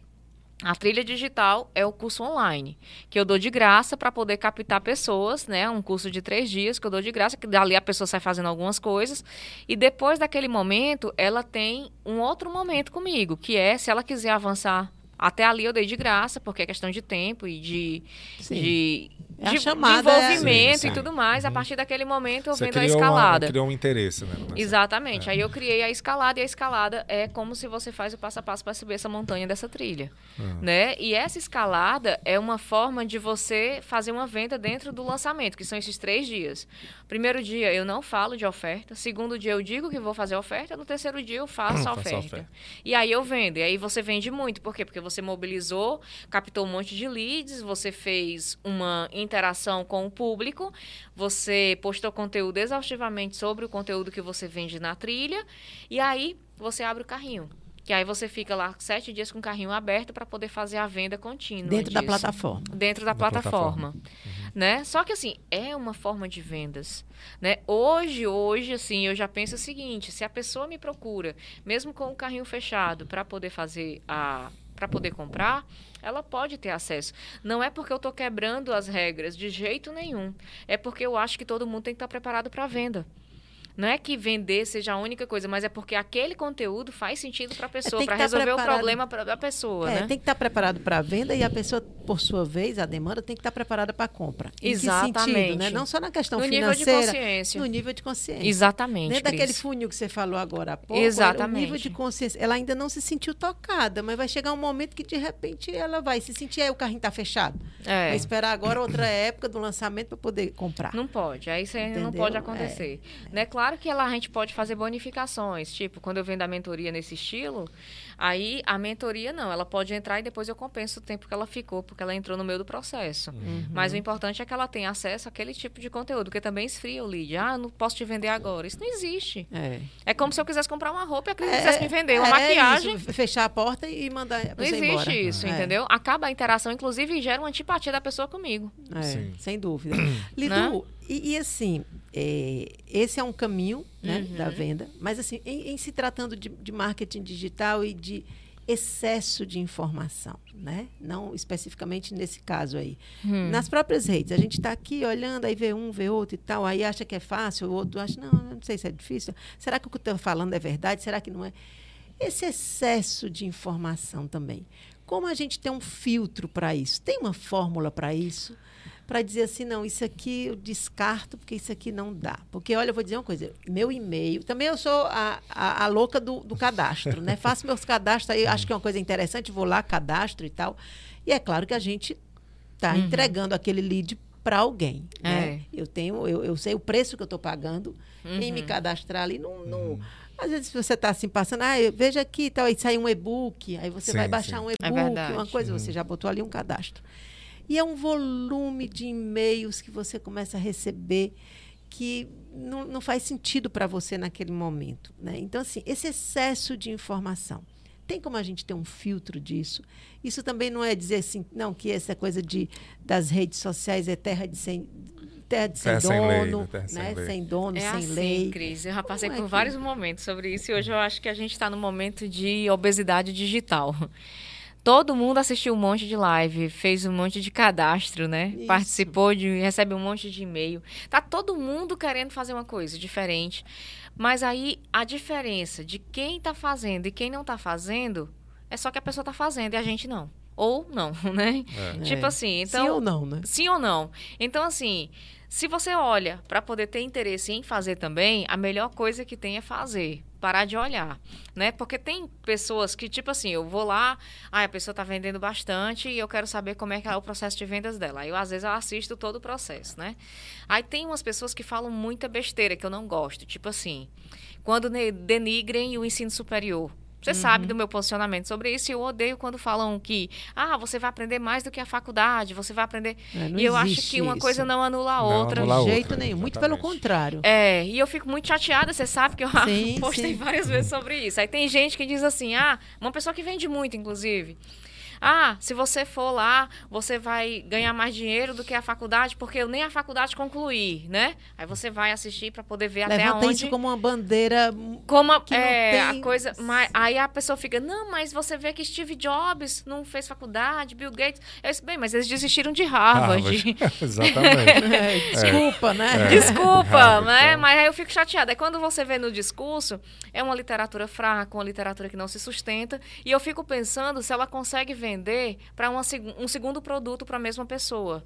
A trilha digital é o curso online, que eu dou de graça para poder captar pessoas, né? Um curso de três dias que eu dou de graça, que dali a pessoa sai fazendo algumas coisas. E depois daquele momento, ela tem um outro momento comigo, que é se ela quiser avançar. Até ali eu dei de graça, porque é questão de tempo e de, Sim. de, É a de- chamada, de é- envolvimento Sim, sim. e tudo mais. A partir daquele momento eu Você vendo a criou, uma- escalada. criou um interesse, né? nessa- Exatamente. Aí eu criei a escalada e a escalada é como se você faz o passo a passo para subir essa montanha dessa trilha, Uhum. né? E essa escalada é uma forma de você fazer uma venda dentro do lançamento, que são esses três dias. Primeiro dia eu não falo de oferta, segundo dia eu digo que vou fazer oferta, no terceiro dia eu faço a Faço a oferta. oferta. E aí eu vendo. E aí você vende muito. Por quê? Porque você mobilizou, captou um monte de leads, você fez uma interação com o público, você postou conteúdo exaustivamente sobre o conteúdo que você vende na trilha, e aí você abre o carrinho. Que aí você fica lá sete dias com o carrinho aberto para poder fazer a venda contínua. dentro da disso plataforma. dentro da, Da plataforma, né? Só que assim, é uma forma de vendas, né? Hoje, hoje assim, eu já penso o seguinte, se a pessoa me procura, mesmo com o carrinho fechado, para poder fazer a para poder comprar, ela pode ter acesso. Não é porque eu estou quebrando as regras de jeito nenhum. É porque eu acho que todo mundo tem que estar preparado para a venda. Não é que vender seja a única coisa, mas é porque aquele conteúdo faz sentido para a pessoa, que para tá resolver o preparado. problema pra- da pessoa, É, né? tem que estar preparado para a venda e a pessoa, por sua vez, a demanda tem que estar preparada para a compra. Em Exatamente. sentido, né? Não só na questão No nível de financeira, consciência. no nível de consciência. Exatamente. Dentro daquele funil que você falou agora há pouco, Exatamente. o nível de consciência, ela ainda não se sentiu tocada, mas vai chegar um momento que de repente ela vai se sentir, aí o carrinho está fechado. É. Vai esperar agora outra época do lançamento para poder comprar. Não pode, aí isso não pode acontecer. Né? Claro claro que lá a gente pode fazer bonificações. Tipo, quando eu vendo a mentoria nesse estilo, aí a mentoria não, ela pode entrar e depois eu compenso o tempo que ela ficou, porque ela entrou no meio do processo. Uhum. Mas o importante é que ela tenha acesso àquele tipo de conteúdo, porque também esfria o lead. Ah, não posso te vender agora. Isso não existe. É, é como se eu quisesse comprar uma roupa e a cliente é, quisesse me vender uma é maquiagem. Isso, fechar a porta e mandar a Não existe embora. isso, é. entendeu? Acaba a interação, inclusive, e gera uma antipatia da pessoa comigo. É, sem dúvida. Lidu, né? E, e, assim, é, esse é um caminho né, uhum. da venda, mas assim, em, em se tratando de, de, marketing digital e de excesso de informação, né? Não especificamente nesse caso aí. Hum. Nas próprias redes, a gente está aqui olhando, aí vê um, vê outro e tal, aí acha que é fácil, o outro acha, não, não sei se é difícil. Será que o que eu estou falando é verdade? Será que não é? Esse excesso de informação também. Como a gente tem um filtro para isso? Tem uma fórmula para isso? Para dizer assim, não, isso aqui eu descarto, porque isso aqui não dá. Porque, olha, eu vou dizer uma coisa: meu e-mail. Também eu sou a, a, a louca do, do, cadastro, né? Faço meus cadastros aí, acho que é uma coisa interessante, vou lá, cadastro e tal. E é claro que a gente está uhum. entregando aquele lead para alguém. É. Né? Eu tenho, eu, eu sei o preço que eu estou pagando uhum. em me cadastrar ali. Não, não, uhum. Às vezes você está assim passando, ah, veja aqui, tal, aí sai um e-book, aí você sim, vai baixar sim. um é e-book, é uma coisa, você já botou ali um cadastro. E é um volume de e-mails que você começa a receber que não, não faz sentido para você naquele momento. Né? Então, assim, esse excesso de informação. Tem como a gente ter um filtro disso? Isso também não é dizer assim, não, que essa coisa de, das redes sociais é terra de sem, terra de sem, dono, lei, né? Terra né? sem, sem dono, é sem assim, lei. Cris, eu já passei Como por é vários momentos sobre isso e hoje eu acho que a gente está no momento de obesidade digital. Todo mundo assistiu um monte de live, fez um monte de cadastro, né? Isso. Participou de, recebe um monte de e-mail. Tá todo mundo querendo fazer uma coisa diferente. Mas aí a diferença de quem está fazendo e quem não está fazendo é só que a pessoa está fazendo e a gente não ou não, né? É. Tipo é. assim, então sim ou não, né? Sim ou não. Então assim, se você olha para poder ter interesse em fazer também, a melhor coisa que tem é fazer. Parar de olhar, né? Porque tem pessoas que, tipo assim, eu vou lá, ah, a pessoa está vendendo bastante e eu quero saber como é que é o processo de vendas dela. Eu, às vezes, eu assisto todo o processo, né? Aí tem umas pessoas que falam muita besteira que eu não gosto. Tipo assim, quando denigrem o ensino superior. Você uhum. sabe do meu posicionamento sobre isso e eu odeio quando falam que ah, você vai aprender mais do que a faculdade, você vai aprender. É, e eu acho que uma isso. coisa não anula a outra. Não, de jeito outra, nenhum, muito pelo contrário. É, e eu fico muito chateada, você sabe que eu sim, postei sim. várias vezes sobre isso. Aí tem gente que diz assim: "Ah, uma pessoa que vende muito inclusive. Ah, se você for lá, você vai ganhar mais dinheiro do que a faculdade, porque eu nem a faculdade concluí, né? Aí você vai assistir para poder ver Levanta até onde. isso como uma bandeira. Como a, é, tem... a coisa. Mas, aí a pessoa fica, não, mas você vê que Steve Jobs não fez faculdade, Bill Gates. Eu disse, bem, mas eles desistiram de Harvard. Harvard. Exatamente. é, desculpa, né? É. Desculpa, Harvard, né? Então. Mas aí eu fico chateada. Aí quando você vê no discurso, é uma literatura fraca, uma literatura que não se sustenta. E eu fico pensando se ela consegue ver para um segundo produto para a mesma pessoa.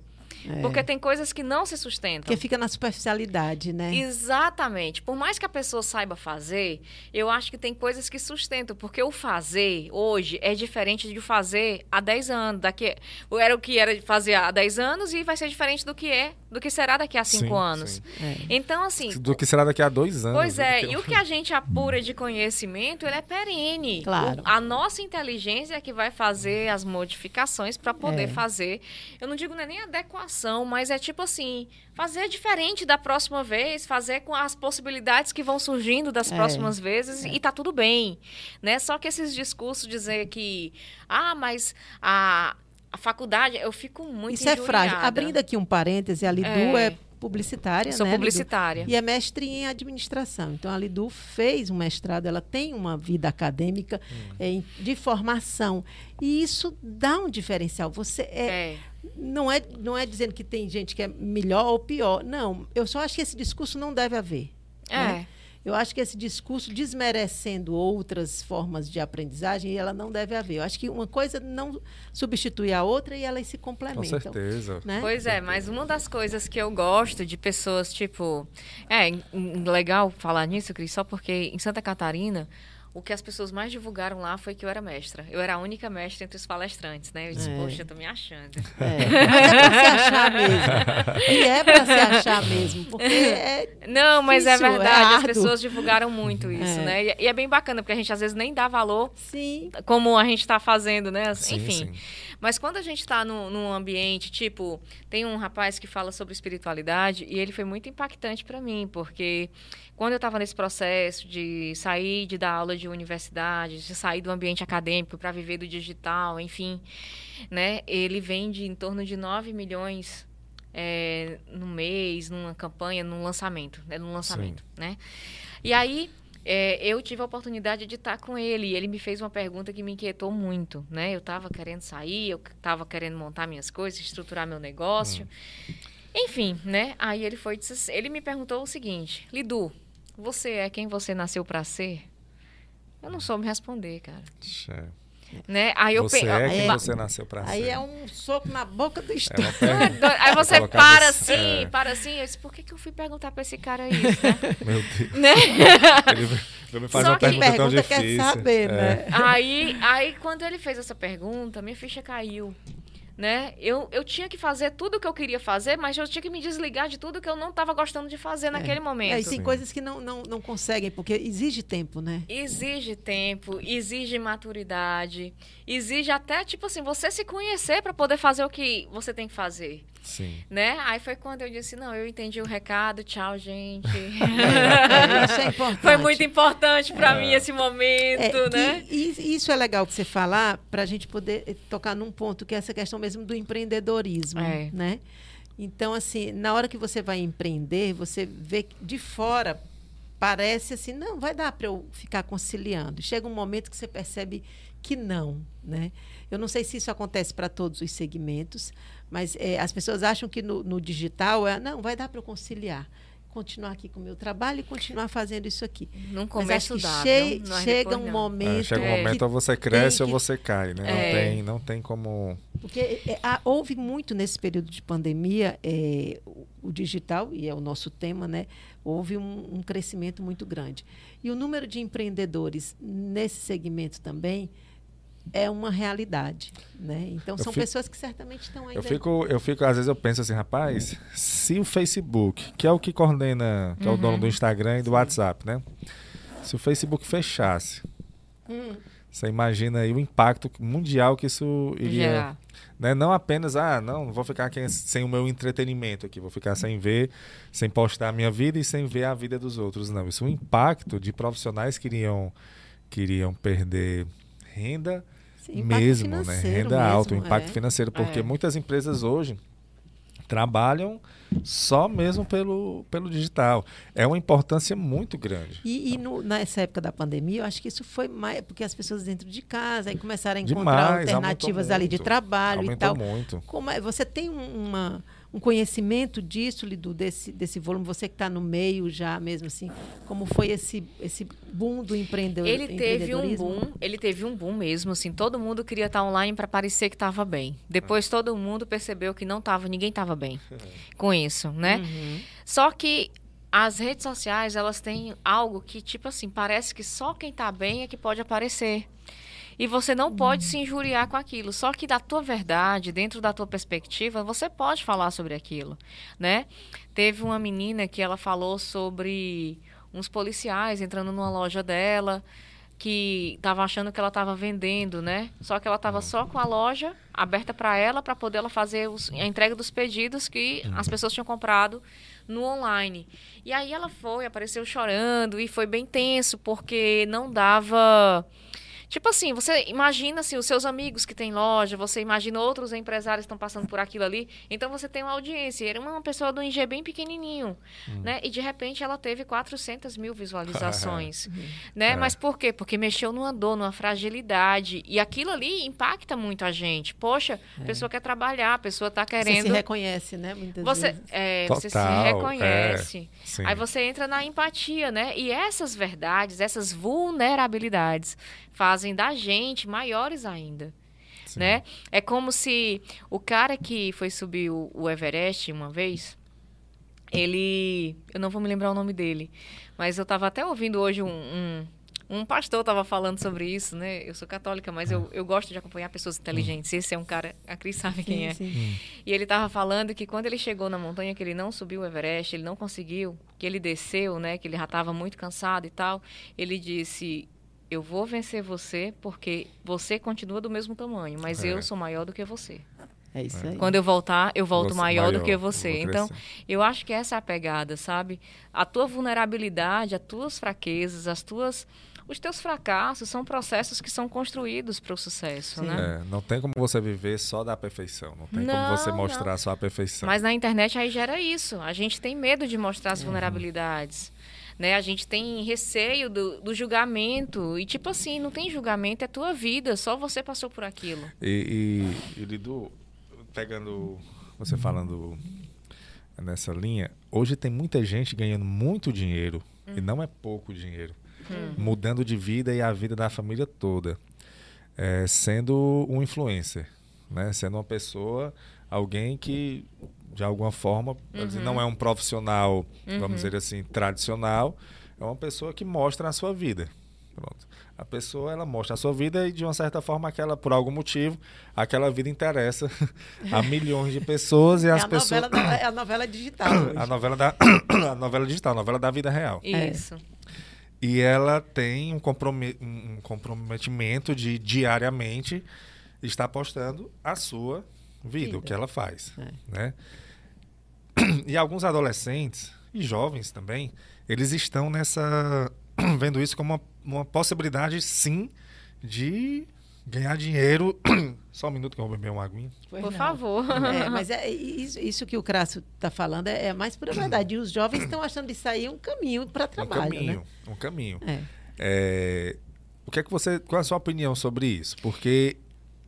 É. Porque tem coisas que não se sustentam. Que fica na superficialidade, né? Exatamente. Por mais que a pessoa saiba fazer, eu acho que tem coisas que sustentam. Porque o fazer hoje é diferente de fazer há 10 anos. Daqui, era o que era fazer há 10 anos e vai ser diferente do que é, do que será daqui a 5 anos. Sim. É. Então, assim. Do que será daqui a dois anos. Pois é, e o que a gente apura de conhecimento, ele é perene. Claro. O, a nossa inteligência é que vai fazer as modificações para poder é. fazer. Eu não digo nem adequação mas é tipo assim, fazer diferente da próxima vez, fazer com as possibilidades que vão surgindo das é, próximas vezes é. e tá tudo bem, né? Só que esses discursos dizer que, ah, mas a, a faculdade, eu fico muito Isso injuriada. é frágil. Abrindo aqui um parêntese, a Lidu é, é publicitária, Sou né, publicitária. Lidu? E é mestre em administração. Então, a Lidu fez um mestrado, ela tem uma vida acadêmica hum. é, de formação. E isso dá um diferencial. Você é, é não é, não é dizendo que tem gente que é melhor ou pior. Não, eu só acho que esse discurso não deve haver. É. Né? Eu acho que esse discurso desmerecendo outras formas de aprendizagem, ela não deve haver. Eu acho que uma coisa não substitui a outra e elas se complementam. Com certeza. Né? Pois é, mas uma das coisas que eu gosto de pessoas, tipo. É legal falar nisso, Cris, só porque em Santa Catarina o que as pessoas mais divulgaram lá foi que eu era mestra. Eu era a única mestra entre os palestrantes, né? Eu disse, É. poxa, eu tô me achando. É, mas é pra se achar mesmo. E é pra se achar mesmo, porque é, Não, mas é Difícil, é verdade, as árduo. pessoas divulgaram muito isso, É. né? E, e é bem bacana, porque a gente às vezes nem dá valor sim, como a gente está fazendo, né? Sim, Enfim. sim. Mas quando a gente está num, ambiente, tipo, tem um rapaz que fala sobre espiritualidade e ele foi muito impactante para mim, porque quando eu estava nesse processo de sair de dar aula de universidade, de sair do ambiente acadêmico para viver do digital, enfim, né? Ele vende em torno de 9 milhões é, no mês, numa campanha, num lançamento, né? Num lançamento, né? E aí é, eu tive a oportunidade de estar com ele e ele me fez uma pergunta que me inquietou muito, né? Eu estava querendo sair, eu estava querendo montar minhas coisas, estruturar meu negócio, enfim, né? Aí ele foi, disse assim- ele me perguntou o seguinte: Lidu, você é quem você nasceu para ser? Eu não soube responder, cara. Xe. Né? Aí eu Você pe- é quem É. você nasceu pra aí ser. é um soco na boca do É estômago. pergunta. Aí você para você- assim, é. para assim. Eu disse, por que, que eu fui perguntar para esse cara isso, né? Meu Deus. né? Ele me fazer Só uma que pergunta tão pergunta quer difícil. saber, É. né? Aí, aí, quando ele fez essa pergunta, minha ficha caiu. Né? Eu, eu tinha que fazer tudo o que eu queria fazer, mas eu tinha que me desligar de tudo que eu não estava gostando de fazer naquele momento. É, e tem Sim. coisas que não, não, não conseguem, porque exige tempo, né? Exige tempo, exige maturidade, exige até, tipo assim, você se conhecer para poder fazer o que você tem que fazer, Sim. né? Aí foi quando eu disse, não, eu entendi o recado, tchau, gente. É, isso é importante. Foi muito importante para É. mim esse momento, É, né? e, e isso é legal que você falar para a gente poder eh, tocar num ponto que é essa questão mesmo do empreendedorismo, É. né? Então, assim, na hora que você vai empreender, você vê que de fora parece assim, não, vai dar para eu ficar conciliando. Chega um momento que você percebe que não, né? Eu não sei se isso acontece para todos os segmentos, mas eh, as pessoas acham que no, no digital é, não, vai dar para eu conciliar, continuar aqui com o meu trabalho e continuar fazendo isso aqui. Acho que dá, che- não- não é chega um não. momento, É, chega um É. momento ou você cresce tem ou que- você cai, né? É. Não, tem, não tem como. Porque é, há- houve muito nesse período de pandemia, é, o, o digital, e é o nosso tema, né? Houve um, um crescimento muito grande. E o número de empreendedores nesse segmento também é uma realidade. Né? Então, são fico- pessoas que certamente estão ainda. Eu fico, eu fico, às vezes eu penso assim, rapaz, se o Facebook, que é o que coordena, que é o dono do Instagram e do WhatsApp, né? Se o Facebook fechasse, Hum, você imagina aí o impacto mundial que isso iria. Gerar. Né? Não apenas, ah, não, vou ficar aqui sem o meu entretenimento aqui, vou ficar sem ver, sem postar a minha vida e sem ver a vida dos outros. Não, isso é um impacto de profissionais que iriam, que iriam perder renda sim, mesmo, né? Renda mesmo, alta, o impacto é. financeiro, porque É. muitas empresas hoje trabalham só mesmo pelo, pelo digital. É uma importância muito grande. E, e no- nessa época da pandemia, eu acho que isso foi mais porque as pessoas dentro de casa aí começaram a encontrar Demais, alternativas ali de muito. trabalho e tal. muito. Como é- você tem um, uma- um conhecimento disso, Lidu, desse, desse volume? Você que está no meio já mesmo assim, como foi esse, esse boom do empreendedor, Ele teve um empreendedorismo? boom, ele teve um boom mesmo, assim, todo mundo queria estar online para parecer que estava bem. Depois todo mundo percebeu que não estava, ninguém estava bem com isso, né? Uhum. Só que as redes sociais, elas têm algo que, tipo assim, parece que só quem tá bem é que pode aparecer. E você não pode se injuriar com aquilo. Só que da tua verdade, dentro da tua perspectiva, você pode falar sobre aquilo, né? Teve uma menina que ela falou sobre uns policiais entrando numa loja dela que estava achando que ela estava vendendo, né? Só que ela estava só com a loja aberta para ela para poder ela fazer os- a entrega dos pedidos que as pessoas tinham comprado no online. E aí ela foi, apareceu chorando e foi bem tenso porque não dava Tipo assim, você imagina assim, os seus amigos que têm loja, você imagina outros empresários que estão passando por aquilo ali, então você tem uma audiência. Era uma pessoa do IG bem pequenininho, né? E de repente ela teve 400 mil visualizações, né? É. Mas por quê? Porque mexeu numa dor, numa fragilidade. E aquilo ali impacta muito a gente. Poxa, a pessoa quer trabalhar, a pessoa está Você se querendo... reconhece, né? Muitas Você, vezes. é, você se Total, reconhece. Aí você entra na empatia, né? E essas verdades, essas vulnerabilidades fazem da gente maiores ainda, Sim. né? É como se o cara que foi subir o, o Everest uma vez, ele, eu não vou me lembrar o nome dele, mas eu estava até ouvindo hoje um, um, Um pastor estava falando sobre isso, né? Eu sou católica, mas eu, eu gosto de acompanhar pessoas inteligentes. Esse é um cara, a Cris sabe quem é. Sim. E ele estava falando que quando ele chegou na montanha, que ele não subiu o Everest, ele não conseguiu, que ele desceu, né? Que ele já estava muito cansado e tal. Ele disse: Eu vou vencer você porque você continua do mesmo tamanho, mas É. eu sou maior do que você. É isso aí. Quando eu voltar, eu volto Você- maior, do maior, que eu você. vou Então, eu acho que essa é a pegada, sabe? A tua vulnerabilidade, as tuas fraquezas, as tuas os teus fracassos são processos que são construídos para o sucesso, Sim. né? É, não tem como você viver só da perfeição. Não tem Não, como você não. mostrar só a perfeição. Mas na internet aí gera isso. A gente tem medo de mostrar Uhum. as vulnerabilidades. Né? A gente tem receio do, do julgamento. E, tipo assim, não tem julgamento, é tua vida. Só você passou por aquilo. E, e, e Lidu, pegando você falando nessa linha, hoje tem muita gente ganhando muito dinheiro, e não é pouco dinheiro, mudando de vida e a vida da família toda, é, sendo um influencer, né? sendo uma pessoa, alguém que de alguma forma vou dizer, não é um profissional, vamos dizer assim, tradicional, é uma pessoa que mostra a sua vida. Pronto. A pessoa ela mostra a sua vida e de uma certa forma aquela por algum motivo aquela vida interessa a milhões de pessoas e É as a, pessoas da- é a novela digital. hoje. a novela da a novela digital, a novela da vida real. É. Isso. E ela tem um, comprome- um comprometimento de diariamente estar postando a sua vida, Vida. o que ela faz, É. né? E alguns adolescentes e jovens também, eles estão nessa vendo isso como uma, uma possibilidade sim de ganhar dinheiro. Só um minuto que eu vou beber uma aguinha. Pois Por não. favor. É, mas é, isso, isso que o Crasso está falando é, é mais pura verdade. E os jovens estão achando isso aí um caminho para Um trabalho, caminho, um caminho. né? É, o que é que você, qual é a sua opinião sobre isso? Porque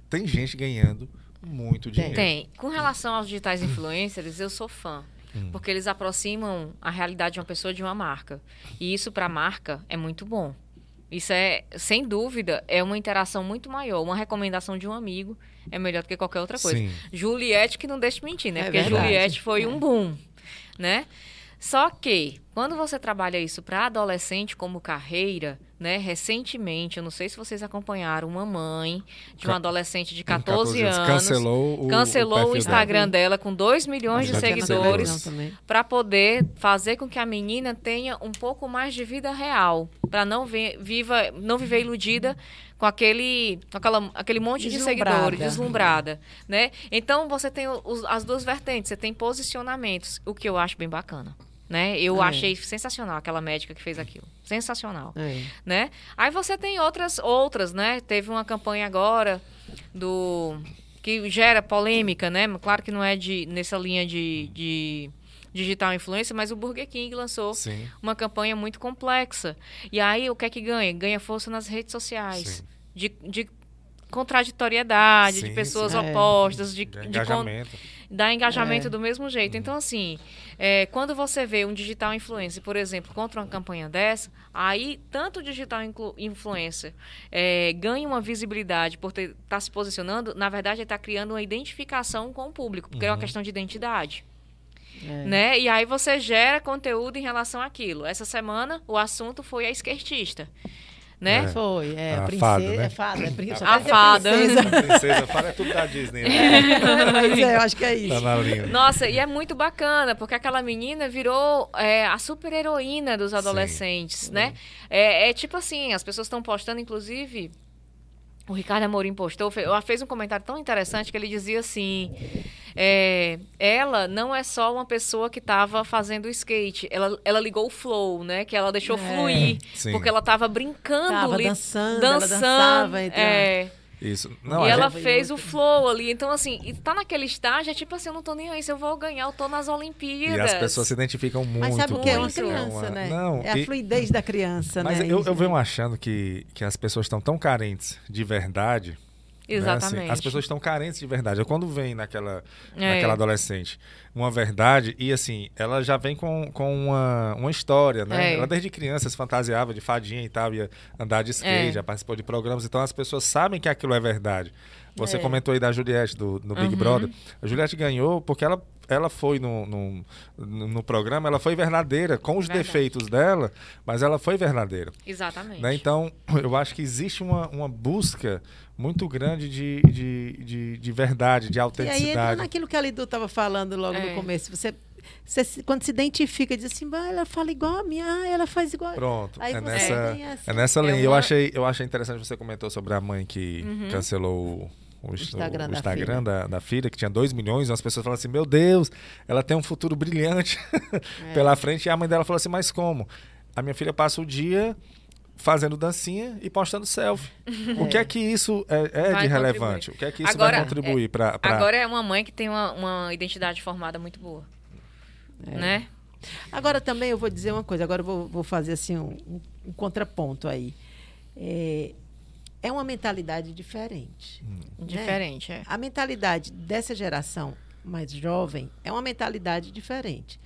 tem gente ganhando muito dinheiro. Tem. Com relação aos digitais influencers, eu sou fã. Hum. Porque eles aproximam a realidade de uma pessoa de uma marca. E isso para a marca é muito bom. Isso é, sem dúvida, é uma interação muito maior. Uma recomendação de um amigo é melhor do que qualquer outra coisa. Sim. Juliette que não deixa de mentir, né? É Porque verdade. Juliette foi É. um boom, né? Só que, quando você trabalha isso para adolescente como carreira, né? Recentemente, eu não sei se vocês acompanharam, uma mãe de um Ca- adolescente de Com 14, anos Cancelou o, cancelou o, perfil Instagram dela. dela com 2 milhões de seguidores para poder fazer com que a menina tenha um pouco mais de vida real, para não ver, viva, não viver iludida com aquele, com aquela, aquele monte de seguidores, deslumbrada, né? Então você tem os- as duas vertentes, você tem posicionamentos, o que eu acho bem bacana, né? Eu É. achei sensacional aquela médica que fez aquilo, sensacional É. né? Aí você tem outras outras, né? Teve uma campanha agora do que gera polêmica, né? Claro que não é de nessa linha de, de digital influência, mas o Burger King lançou Sim, uma campanha muito complexa. E aí o que é que ganha? Ganha força nas redes sociais. Sim. De, de contraditoriedade, de Sim, pessoas sim. É. opostas, de, de de engajamento. Dá engajamento É. do mesmo jeito. Então, assim, é, quando você vê um digital influencer, por exemplo, contra uma campanha dessa, aí tanto o digital influencer é, ganha uma visibilidade por estar tá se posicionando, na verdade, ele está criando uma identificação com o público, porque é uma Uhum. questão de identidade. É. Né? E aí você gera conteúdo em relação àquilo. Essa semana o assunto foi a esquertista. Né? É. Foi, é. A princesa, fada, né? É fada, é princesa. A fada. Princesa, para é tudo da Disney. Né? Mas é, eu acho que é Tá isso. na linha. Nossa, e é muito bacana, porque aquela menina virou é, a super heroína dos adolescentes, né? É, é tipo assim, as pessoas estão postando, inclusive. O Ricardo Amorim postou, fe- ela fez um comentário tão interessante que ele dizia assim: é, ela não é só uma pessoa que estava fazendo skate, ela, ela ligou o flow, né? Que ela deixou É. fluir, Sim. porque ela estava brincando Tava ali, dançando, ela dançando, dançava entre a- é, Isso. Não, e ela gente- fez o flow ali. Então, assim, e tá naquele estágio, é tipo assim, eu não tô nem aí, se eu vou ganhar, eu tô nas Olimpíadas. E as pessoas se identificam muito. Mas sabe o que é uma muito. criança, né? Não, é a e- fluidez da criança, Mas né? eu, Isso. eu venho achando que, que as pessoas estão tão carentes de verdade Exatamente. Né? Assim, as pessoas estão carentes de verdade. É quando vem naquela, É. naquela adolescente uma verdade, e assim, ela já vem com, com uma, uma história, né? É. Ela desde criança se fantasiava de fadinha e tal, ia andar de skate, É. já participou de programas, então as pessoas sabem que aquilo é verdade. Você É. comentou aí da Juliette, do, no Big Uhum. Brother. A Juliette ganhou porque ela, ela foi no, no, no- no programa, ela foi verdadeira, com os Verdade. defeitos dela, mas ela foi verdadeira. Exatamente. Né? Então, eu acho que existe uma, uma busca muito grande de, de, de, de verdade, de E aí entra autenticidade. naquilo que a Lidu estava falando logo É. no começo. Você, você se- quando se identifica, diz assim, "Bah, ela fala igual a minha, ah, ela faz igual. a-" Pronto, Aí é você nessa, essa- é nessa É linha. Eu, achei, eu achei interessante você comentou sobre a mãe que cancelou o, o, Instagram o da Instagram filha. da, da filha, que tinha 2 milhões, e as pessoas falam assim, meu Deus, ela tem um futuro brilhante É. pela frente. E a mãe dela falou assim, mas como? A minha filha passa o dia fazendo dancinha e postando selfie. O que é que isso é, é de relevante? O que é que isso Agora, vai contribuir para... Agora é uma mãe que tem uma, uma identidade formada muito boa. É. Né? Agora também eu vou dizer uma coisa, agora eu vou, vou fazer assim um, um- um contraponto aí. É, é uma mentalidade diferente. né? Diferente, é. A mentalidade dessa geração mais jovem é uma mentalidade diferente.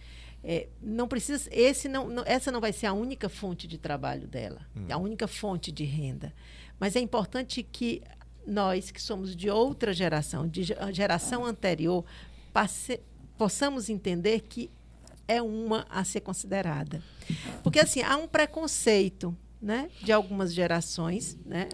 É, não precisa, esse não, não- essa não vai ser a única fonte de trabalho dela, a única fonte de renda. Mas é importante que nós, que somos de outra geração, de geração anterior, passe- possamos entender que é uma a ser considerada. Porque assim, há um preconceito né, de algumas gerações né,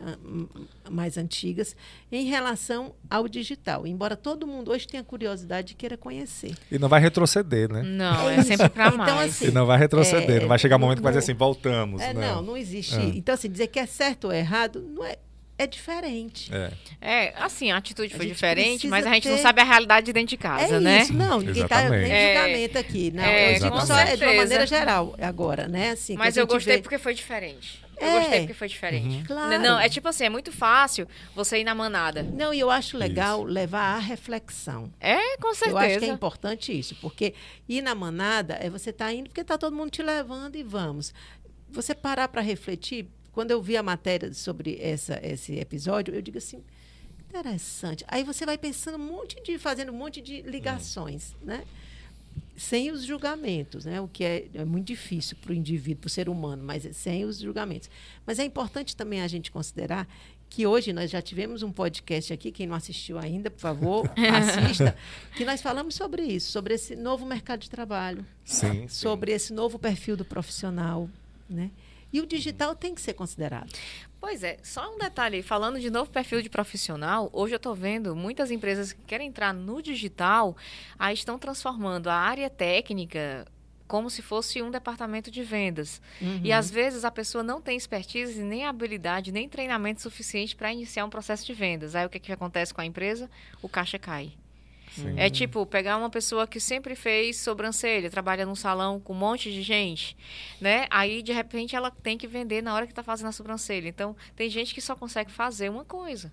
mais antigas em relação ao digital. Embora todo mundo hoje tenha curiosidade e queira conhecer. E não vai retroceder, né? Não, É é, sempre pra Então, mais. assim, E não vai retroceder. É, não vai chegar um momento que vai dizer assim, voltamos. É, não, não existe. É. Então, assim, dizer que é certo ou errado não é, é diferente. É. É, assim, a atitude A foi gente diferente, mas a gente não ter- sabe a realidade de dentro de casa, é né? isso, não, ninguém está nem É, julgamento aqui. Não, é, eu digo com só é de uma maneira geral agora, né? Assim, Mas a eu gostei vê- porque foi diferente. Eu É. gostei porque foi diferente. Claro. Não, é tipo assim, é muito fácil você ir na manada. Não, e eu acho legal levar à reflexão. É, com certeza. Eu acho que é importante isso, porque ir na manada é você estar indo porque está todo mundo te levando e vamos. Você parar para refletir, quando eu vi a matéria sobre essa, esse episódio, eu digo assim, interessante. Aí você vai pensando um monte de, fazendo um monte de ligações, né? Sem os julgamentos, né? O que é, é muito difícil para o indivíduo, para o ser humano, mas é sem os julgamentos. Mas é importante também a gente considerar que hoje nós já tivemos um podcast aqui, quem não assistiu ainda, por favor, assista, que nós falamos sobre isso, sobre esse novo mercado de trabalho, Sim, sim. sobre esse novo perfil do profissional, né? E o digital tem que ser considerado. Pois é, só um detalhe, falando de novo perfil de profissional, hoje eu estou vendo muitas empresas que querem entrar no digital, aí estão transformando a área técnica como se fosse um departamento de vendas. E às vezes a pessoa não tem expertise, nem habilidade, nem treinamento suficiente para iniciar um processo de vendas. Aí o que, que acontece com a empresa? O caixa cai. Sim. É tipo pegar uma pessoa que sempre fez sobrancelha, trabalha num salão com um monte de gente, né? Aí de repente ela tem que vender na hora que está fazendo a sobrancelha. Então tem gente que só consegue fazer uma coisa.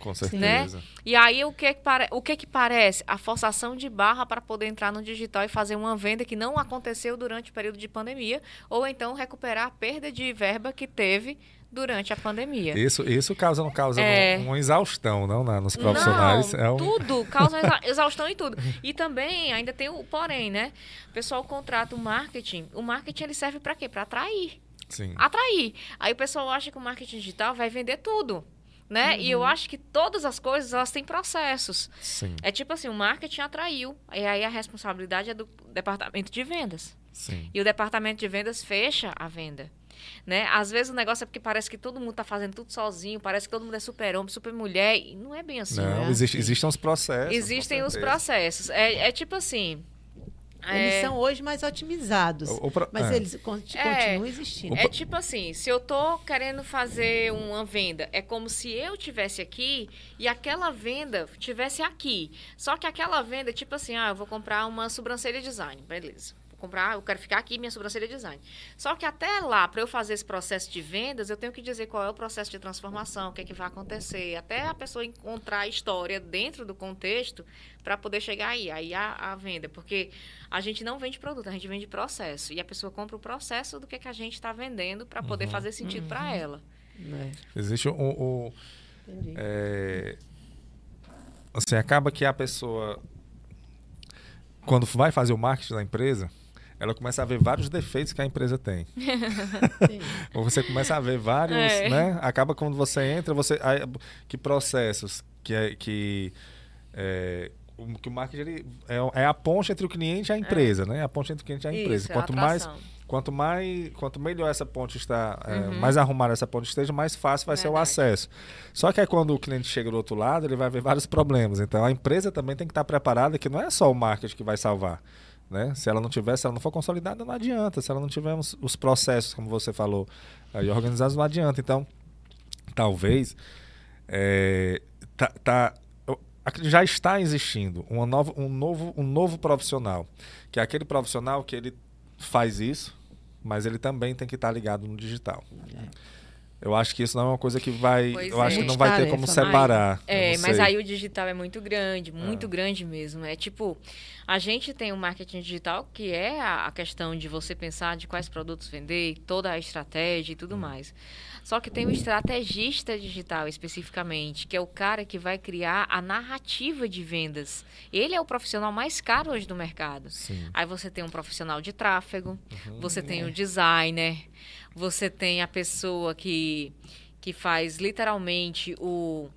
Com Né? certeza. E aí o que que, pare... o que que parece? A forçação de barra para poder entrar no digital e fazer uma venda que não aconteceu durante o período de pandemia, ou então recuperar a perda de verba que teve durante a pandemia. Isso, isso causa, não causa É. uma exaustão, não, na- nos profissionais. Não, é um... tudo, causa exa- exaustão em tudo. E também ainda tem o porém, né? O pessoal contrata o marketing. O marketing ele serve para quê? Para atrair. Sim. Atrair. Aí o pessoal acha que o marketing digital vai vender tudo. Né? E eu acho que todas as coisas elas têm processos. Sim, É tipo assim, o marketing atraiu, e aí a responsabilidade é do departamento de vendas. sim. E o departamento de vendas fecha a venda. Né? Às vezes o negócio é porque parece que todo mundo está fazendo tudo sozinho, parece que todo mundo é super-homem, super-mulher, e não é bem assim. Não, né? existe, existem os processos. Existem os processos. É, é tipo assim. Eles é- são hoje mais otimizados, O- o pro- mas é. eles É. continuam existindo. É tipo assim, se eu tô querendo fazer uma venda, é como se eu tivesse aqui e aquela venda tivesse aqui. Só que aquela venda, tipo assim, ah, eu vou comprar uma sobrancelha design, beleza. Comprar, eu quero ficar aqui minha sobrancelha design. Só que até lá, para eu fazer esse processo de vendas, eu tenho que dizer qual é o processo de transformação, o que é que vai acontecer, até a pessoa encontrar a história dentro do contexto para poder chegar aí, aí a, a venda, porque a gente não vende produto, a gente vende processo e a pessoa compra o processo do que, é que a gente está vendendo para poder fazer sentido para ela. né? Existe o, o- Entendi. é, assim, acaba que a pessoa, quando vai fazer o marketing da empresa, ela começa a ver vários defeitos que a empresa tem. Ou você começa a ver vários, é. né? Acaba quando você entra, você que processos que é, que é, que o marketing ele é, é, a ponte entre o cliente e a empresa, é. né? A ponte entre o cliente e a empresa. Isso, quanto mais quanto mais quanto melhor essa ponte está, é, uhum. mais arrumada essa ponte esteja, mais fácil vai Verdade. ser o acesso. Só que é quando o cliente chega do outro lado, ele vai ver vários problemas. Então a empresa também tem que estar preparada que não é só o marketing que vai salvar. Né? Se ela não tiver, se ela não for consolidada, não adianta. Se ela não tiver os, os processos, como você falou, aí organizados, não adianta. Então, talvez é, tá, tá, já está existindo uma nova, um, novo, um novo profissional, que é aquele profissional que ele faz isso, mas ele também tem que estar ligado no digital. É. Eu acho que isso não é uma coisa que vai. Pois eu é. acho que não vai ter como separar. É, mas aí o digital é muito grande, muito é. grande mesmo. É tipo, a gente tem o um marketing digital, que é a questão de você pensar de quais produtos vender, toda a estratégia e tudo hum. mais. Só que tem o estrategista digital especificamente, que é o cara que vai criar a narrativa de vendas. Ele é o profissional mais caro hoje do mercado. Sim. Aí você tem um profissional de tráfego, uhum, você tem é. o designer, você tem a pessoa que, que faz literalmente o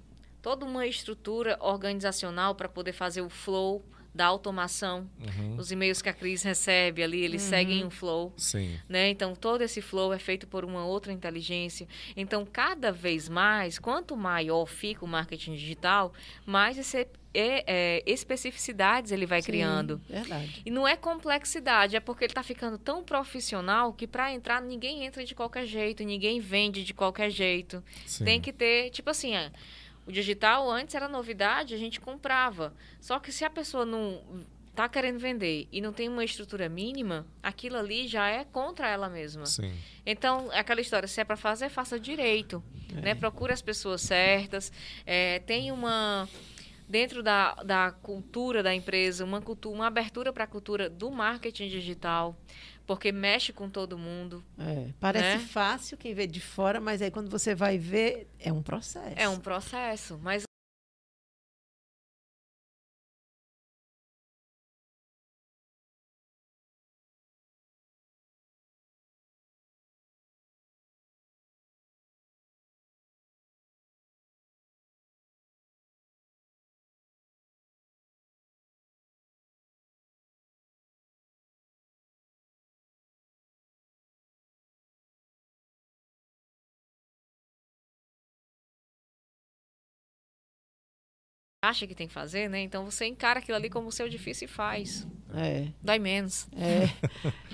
toda uma estrutura organizacional para poder fazer o flow da automação. Uhum. Os e-mails que a Cris recebe ali, eles uhum. seguem um flow. Sim. Né? Então, todo esse flow é feito por uma outra inteligência. Então, cada vez mais, quanto maior fica o marketing digital, mais esse, é, é, especificidades ele vai Sim, criando. Verdade. E não é complexidade, é porque ele está ficando tão profissional que para entrar ninguém entra de qualquer jeito, ninguém vende de qualquer jeito. Sim. Tem que ter, tipo assim, é, o digital antes era novidade, a gente comprava. Só que se a pessoa não está querendo vender e não tem uma estrutura mínima, aquilo ali já é contra ela mesma. Sim. Então, aquela história, se é para fazer, faça direito. É. Né? Procure as pessoas certas. É, tem uma dentro da, da cultura da empresa, uma, cultura, uma abertura para a cultura do marketing digital porque mexe com todo mundo. É, parece né? fácil quem vê de fora, mas aí quando você vai ver, é um processo. É um processo, mas acha que tem que fazer, né? Então você encara aquilo ali como seu difícil e faz. É. Dói menos. É,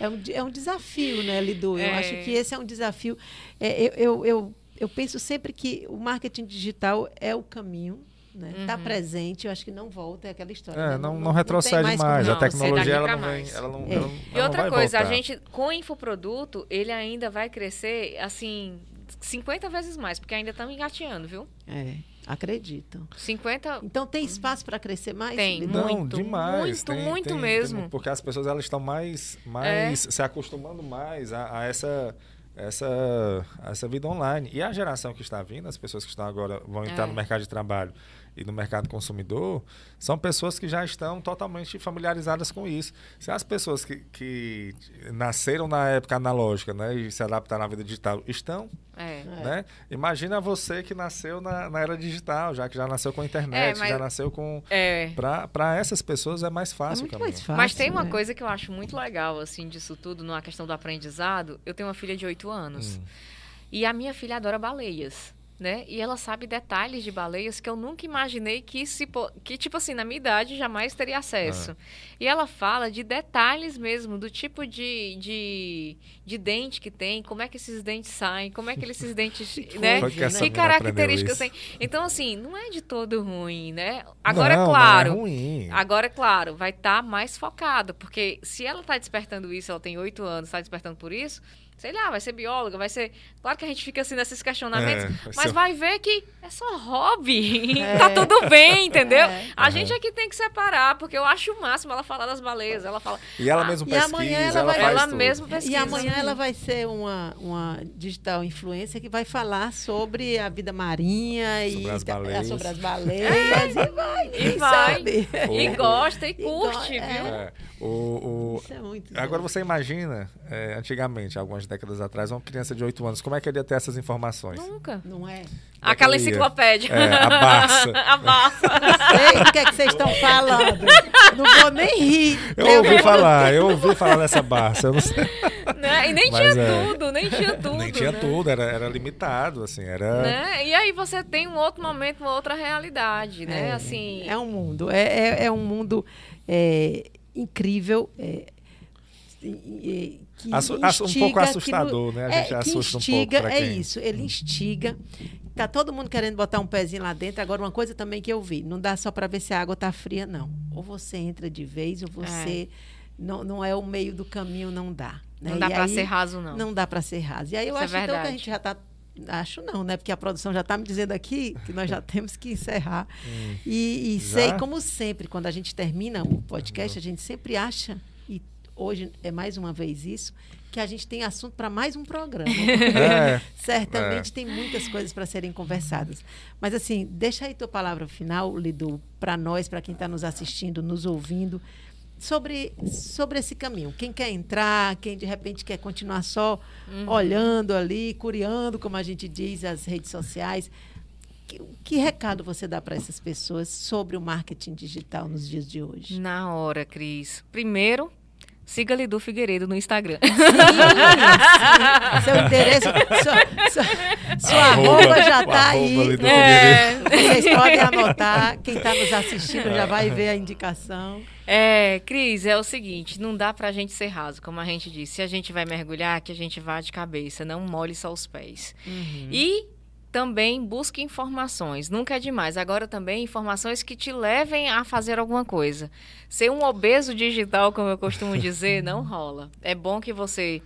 é, um, é um desafio, né, Lidu? É. Eu acho que esse é um desafio. É, eu, eu, eu, eu, penso sempre que o marketing digital é o caminho. Está né? Tá uhum. presente, eu acho que não volta, é aquela história. É, né? não, não, não, retrocede mais. mais. a tecnologia ela não, vem, ela não, é. ela não, E outra coisa, voltar. a gente, com o infoproduto, ele ainda vai crescer assim 50 vezes mais, porque ainda estamos engateando, viu? É. Acredito. 50. Então tem espaço para crescer mais? Tem, Não, muito, demais. Muito, tem, muito tem, mesmo. Tem, porque as pessoas elas estão mais, mais é. se acostumando mais a, a essa essa, essa vida online. E a geração que está vindo, as pessoas que estão agora vão entrar é. no mercado de trabalho e no mercado consumidor, são pessoas que já estão totalmente familiarizadas com isso. Se as pessoas que, que nasceram na época analógica né, e se adaptaram à vida digital estão, é. né? Imagina você que nasceu na, na, era digital, já que já nasceu com a internet, é, mas, já nasceu com... É. Para essas pessoas é mais fácil. É mais fácil mas tem uma né? coisa que eu acho muito legal assim disso tudo, na questão do aprendizado. Eu tenho uma filha de 8 anos. Hum. E a minha filha adora baleias né? E ela sabe detalhes de baleias que eu nunca imaginei que se que tipo assim na minha idade jamais teria acesso. Ah. E ela fala de detalhes mesmo do tipo de, de, de dente que tem, como é que esses dentes saem, como é que esses dentes, né? Que, que características tem. Então assim, não é de todo ruim, né? Agora não, é claro. Não é ruim. Agora é claro, vai estar tá mais focado, porque se ela está despertando isso, ela tem oito anos, está despertando por isso, sei lá, vai ser bióloga, vai ser. Claro que a gente fica assim nesses questionamentos, É, vai mas ser- vai ver que é só hobby. É. tá tudo bem, entendeu? É. A gente é que tem que separar, porque eu acho o máximo ela falar das baleias. Ela fala. E ela Ah, mesma e pesquisa, amanhã ela, vai- ela mesma pesquisa. E amanhã ela vai ser uma, uma digital influencer que vai falar sobre a vida marinha Sobre e as tá- baleias. sobre as baleias e vai, E vai. sabe. E gosta e E curte, go- viu? O, o- Isso é muito Agora você imagina, é, antigamente, algumas décadas atrás, uma criança de 8 anos, como é que ele ia ter essas informações? Nunca. Não é? Aquela ele ia? enciclopédia. É, a Barça. a Barça. Sei do que é que vocês estão falando. Não vou nem rir. Eu Meu ouvi Deus. falar, eu ouvi falar dessa Barça, eu não sei. né? E nem Mas tinha é. tudo, nem tinha tudo. Nem tinha né? tudo, era, era limitado, assim, era... Né? E aí você tem um outro momento, uma outra realidade, né? É, assim, É um mundo. É, é, é um mundo é, incrível. é, que Assu- assu- um instiga, pouco que assustador, né? A gente que assusta um pouco instiga, É quem- isso, ele instiga. Tá todo mundo querendo botar um pezinho lá dentro. Agora, uma coisa também que eu vi: não dá só para ver se a água tá fria, não. Ou você entra de vez, ou você. Não, não é o meio do caminho, não dá. né? não dá pra aí- ser raso, não. Não dá para ser raso. E aí eu Isso é acho então que a gente já está. Acho não, né? Porque a produção já está me dizendo aqui que nós já temos que encerrar. E, e Já? sei, como sempre, quando a gente termina o podcast, a gente sempre acha, e hoje é mais uma vez isso, que a gente tem assunto para mais um programa. É, Certamente tem muitas coisas para serem conversadas. Mas, assim, deixa aí tua palavra final, Lidu, para nós, para quem está nos assistindo, nos ouvindo, sobre, sobre esse caminho. Quem quer entrar, quem de repente quer continuar só olhando ali, curiando, como a gente diz, as redes sociais. Que, que recado você dá para essas pessoas sobre o marketing digital nos dias de hoje? Na hora, Cris. Primeiro, siga Lidu Figueiredo no Instagram. Sim, seu endereço, sua, sua- sua arroba já o está arroba aí. É. Vocês podem anotar. Quem está nos assistindo já vai ver a indicação. É, Cris, é o seguinte, não dá pra gente ser raso, como a gente disse. Se a gente vai mergulhar, que a gente vá de cabeça, não molhe só os pés. E também busque informações, nunca é demais. Agora também informações que te levem a fazer alguma coisa. Ser um obeso digital, como eu costumo dizer, não rola. É bom que você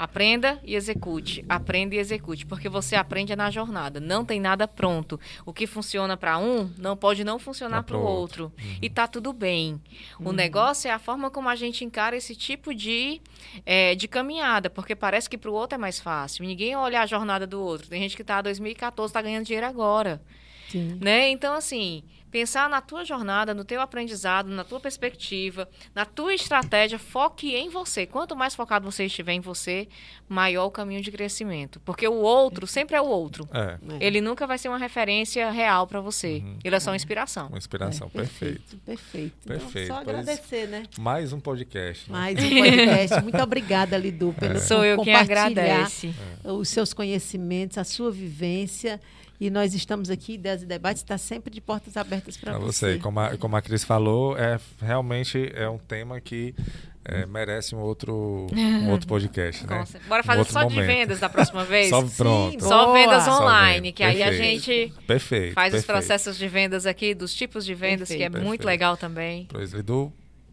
aprenda e execute, aprenda e execute, porque você aprende na jornada. Não tem nada pronto. O que funciona para um não pode não funcionar Tá para o pro outro. E tá tudo bem. O negócio é a forma como a gente encara esse tipo de, eh, de caminhada, porque parece que para o outro é mais fácil. Ninguém olha a jornada do outro. Tem gente que está 2014 está ganhando dinheiro agora, Sim. né? Então assim, pensar na tua jornada, no teu aprendizado, na tua perspectiva, na tua estratégia, foque em você. Quanto mais focado você estiver em você, maior o caminho de crescimento, porque o outro sempre é o outro. É, Ele nunca vai ser uma referência real para você. Ele é só uma inspiração. uma inspiração, É, perfeito. Perfeito. Perfeito, Então, só pois- agradecer, né? Mais um podcast. né? Mais um podcast. Muito obrigada, Lidu, pelo Sou por eu quem agradece. os seus conhecimentos, a sua vivência. E nós estamos aqui, Ideias e Debates, está sempre de portas abertas para você. você, como a, como a Cris falou, é realmente é um tema que é, merece um outro, um outro podcast, né? Nossa, Bora Um fazer outro só de momento. vendas da próxima vez? Só Sim, pronto. boa. Só vendas Só online, venda, que aí a perfeito. gente Perfeito. faz os perfeito. processos de vendas aqui, dos tipos de vendas, que é Perfeito. muito Perfeito. legal também. Pois, Lidu,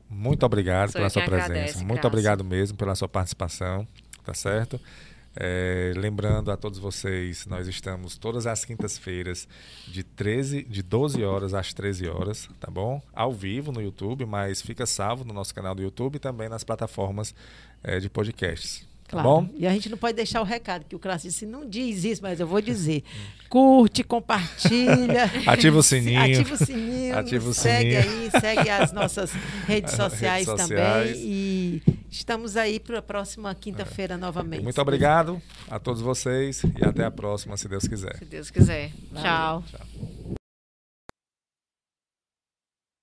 muito obrigado Sou pela sua presença. agradece, muito Graça. obrigado mesmo pela sua participação, tá certo? É, lembrando a todos vocês, nós estamos todas as quintas-feiras de 13, de 12 horas às 13 horas, tá bom? Ao vivo no YouTube, mas fica salvo no nosso canal do YouTube e também nas plataformas é, de podcasts. Tá Claro. bom? E a gente não pode deixar o recado, que o Clássico disse, não diz isso, mas eu vou dizer. Curte, compartilha. Ativa o sininho. Ativa o sininho. Ativa o segue sininho. aí, segue as nossas redes Redes sociais, sociais. também. E estamos aí para a próxima quinta-feira novamente. Muito obrigado a todos vocês e até a próxima, se Deus quiser. Se Deus quiser. Valeu. Tchau. Tchau.